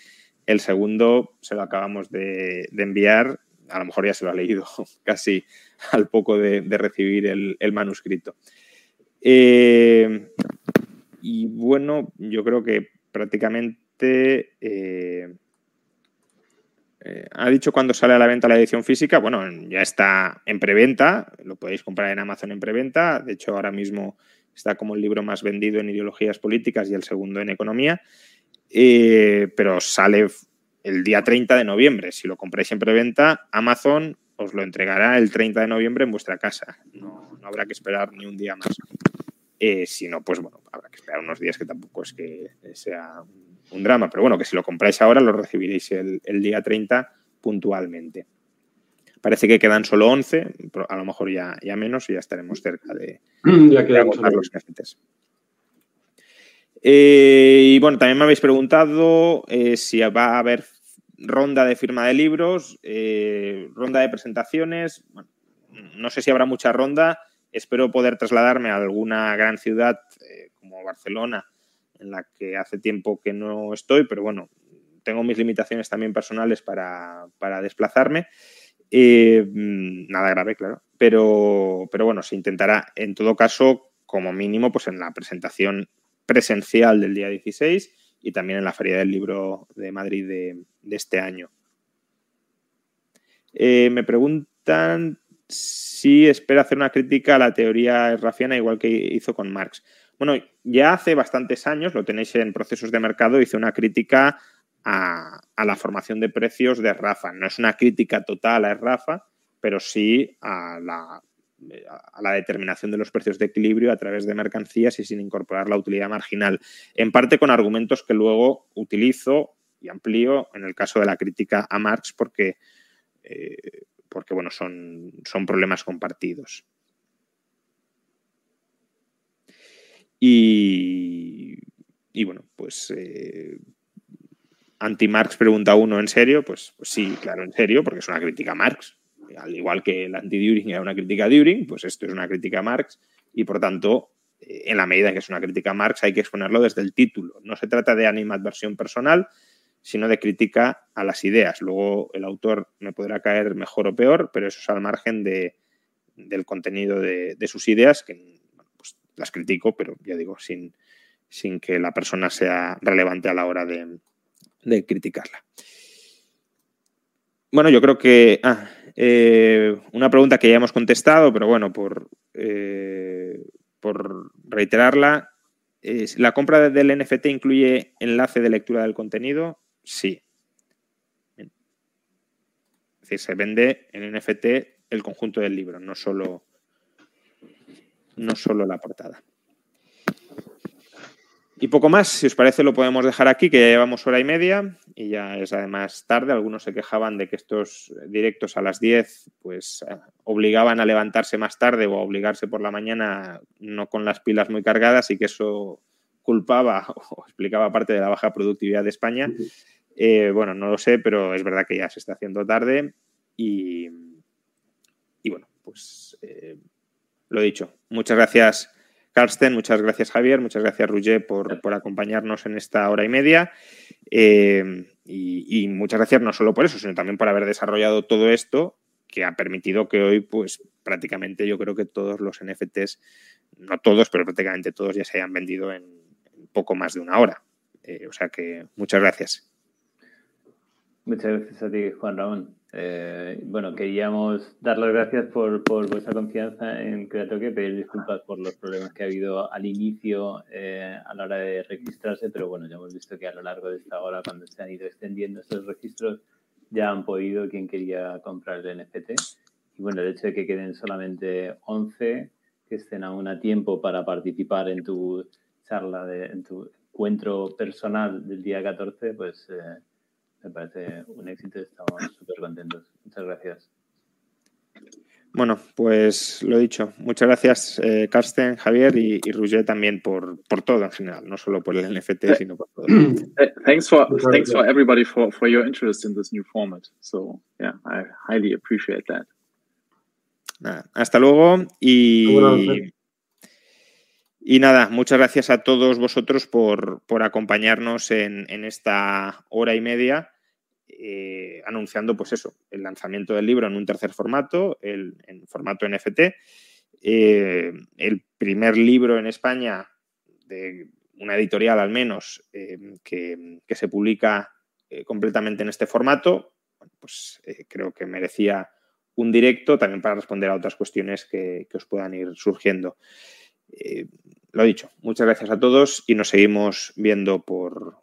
El segundo se lo acabamos de enviar a lo mejor ya se lo ha leído casi al poco de, recibir el, manuscrito. Eh, y bueno, yo creo que prácticamente eh, eh, ha dicho cuando sale a la venta la edición física. Bueno, ya está en preventa, lo podéis comprar en Amazon en preventa. De hecho, ahora mismo está como el libro más vendido en ideologías políticas y el segundo en economía. Pero sale el día 30 de noviembre. Si lo compráis en preventa, Amazon os lo entregará el 30 de noviembre en vuestra casa. No, no habrá que esperar ni un día más. Eh, si no, pues bueno, habrá que esperar unos días que tampoco es que sea un, drama. Pero bueno, que si lo compráis ahora, lo recibiréis el, el, día 30 puntualmente. Parece que quedan solo 11, a lo mejor ya, ya menos y ya estaremos cerca de, ya de agotar los NFTs. Eh, y bueno, también me habéis preguntado eh, si va a haber ronda de firma de libros, eh, ronda de presentaciones. No sé si habrá mucha ronda. Espero poder trasladarme a alguna gran ciudad como Barcelona, en la que hace tiempo que no estoy, pero bueno, tengo mis limitaciones también personales para, para desplazarme. Nada grave, claro. Pero, pero bueno, se intentará, en todo caso, como mínimo, pues en la presentación presencial del día 16 y también en la Feria del Libro de Madrid de, este año. Eh, me preguntan si espera hacer una crítica a la teoría rafiana igual que hizo con Marx. Bueno, ya hace bastantes años, lo tenéis en procesos de mercado, hice una crítica a, a la formación de precios de Rafa. No es una crítica total a Rafa, pero sí a la a la determinación de los precios de equilibrio a través de mercancías y sin incorporar la utilidad marginal. En parte con argumentos que luego utilizo y amplío en el caso de la crítica a Marx porque, eh, porque bueno, son, son problemas compartidos. Y, y bueno, pues eh, anti-Marx pregunta uno en serio, pues, pues, sí, claro, en serio, porque es una crítica a Marx. Al igual que el anti-During era una crítica a During, pues esto es una crítica a Marx y por tanto, eh, en la medida en que es una crítica a Marx, hay que exponerlo desde el título. No se trata de animadversión personal, sino de crítica a las ideas. Luego el autor me podrá caer mejor o peor, pero eso es al margen de, del contenido de, sus ideas, que pues, las critico, pero ya digo, sin, sin que la persona sea relevante a la hora de, de criticarla. Bueno, yo creo que ah, eh, una pregunta que ya hemos contestado, pero bueno, por, eh, reiterarla, ¿la compra del NFT incluye enlace de lectura del contenido? Sí. Es decir, se vende en NFT el conjunto del libro, no solo, no solo la portada. Y poco más, si os parece lo podemos dejar aquí, que ya llevamos hora y media y ya es además tarde. Algunos se quejaban de que estos directos a las 10 pues eh, obligaban a levantarse más tarde o a obligarse por la mañana no con las pilas muy cargadas y que eso culpaba o explicaba parte de la baja productividad de España. Eh, bueno, no lo sé, pero es verdad que ya se está haciendo tarde y, y bueno, pues eh, lo he dicho. Muchas gracias Carsten, muchas gracias Javier, muchas gracias Roger por, acompañarnos en esta hora y media. Eh, y, muchas gracias no solo por eso, sino también por haber desarrollado todo esto que ha permitido que hoy, pues prácticamente yo creo que todos los NFTs, no todos, pero prácticamente todos ya se hayan vendido en, poco más de una hora. Eh, o sea que muchas gracias. Muchas gracias a ti, Juan Ramón. Eh, bueno, queríamos dar las gracias por, por vuestra confianza en Creatoque, pedir disculpas por los problemas que ha habido al inicio eh, a la hora de registrarse, pero bueno, ya hemos visto que a lo largo de esta hora, cuando se han ido extendiendo estos registros, ya han podido quien quería comprar el NFT. Y bueno, el hecho de que queden solamente 11 que estén aún a tiempo para participar en tu charla, de, en tu encuentro personal del día 14, pues... Eh, me parece un éxito, estamos súper contentos. Muchas gracias. Bueno, pues lo dicho. Muchas gracias, eh, Carsten, Javier y, y también por, por todo en general, no solo por el NFT, eh, sino por todo. Eh, thanks for thanks for everybody for, for your interest in this new format. So yeah, I highly appreciate that. hasta luego y, y nada, muchas gracias a todos vosotros por, por acompañarnos en, en, esta hora y media eh, anunciando, pues eso, el lanzamiento del libro en un tercer formato, el, en formato NFT. Eh, el primer libro en España, de una editorial al menos, eh, que, se publica completamente en este formato, pues creo que merecía un directo también para responder a otras cuestiones que, que os puedan ir surgiendo. lo dicho, muchas gracias a todos y nos seguimos viendo por,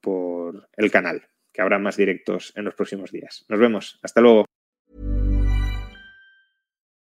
por el canal. Que habrá más directos en los próximos días. Nos vemos. Hasta luego.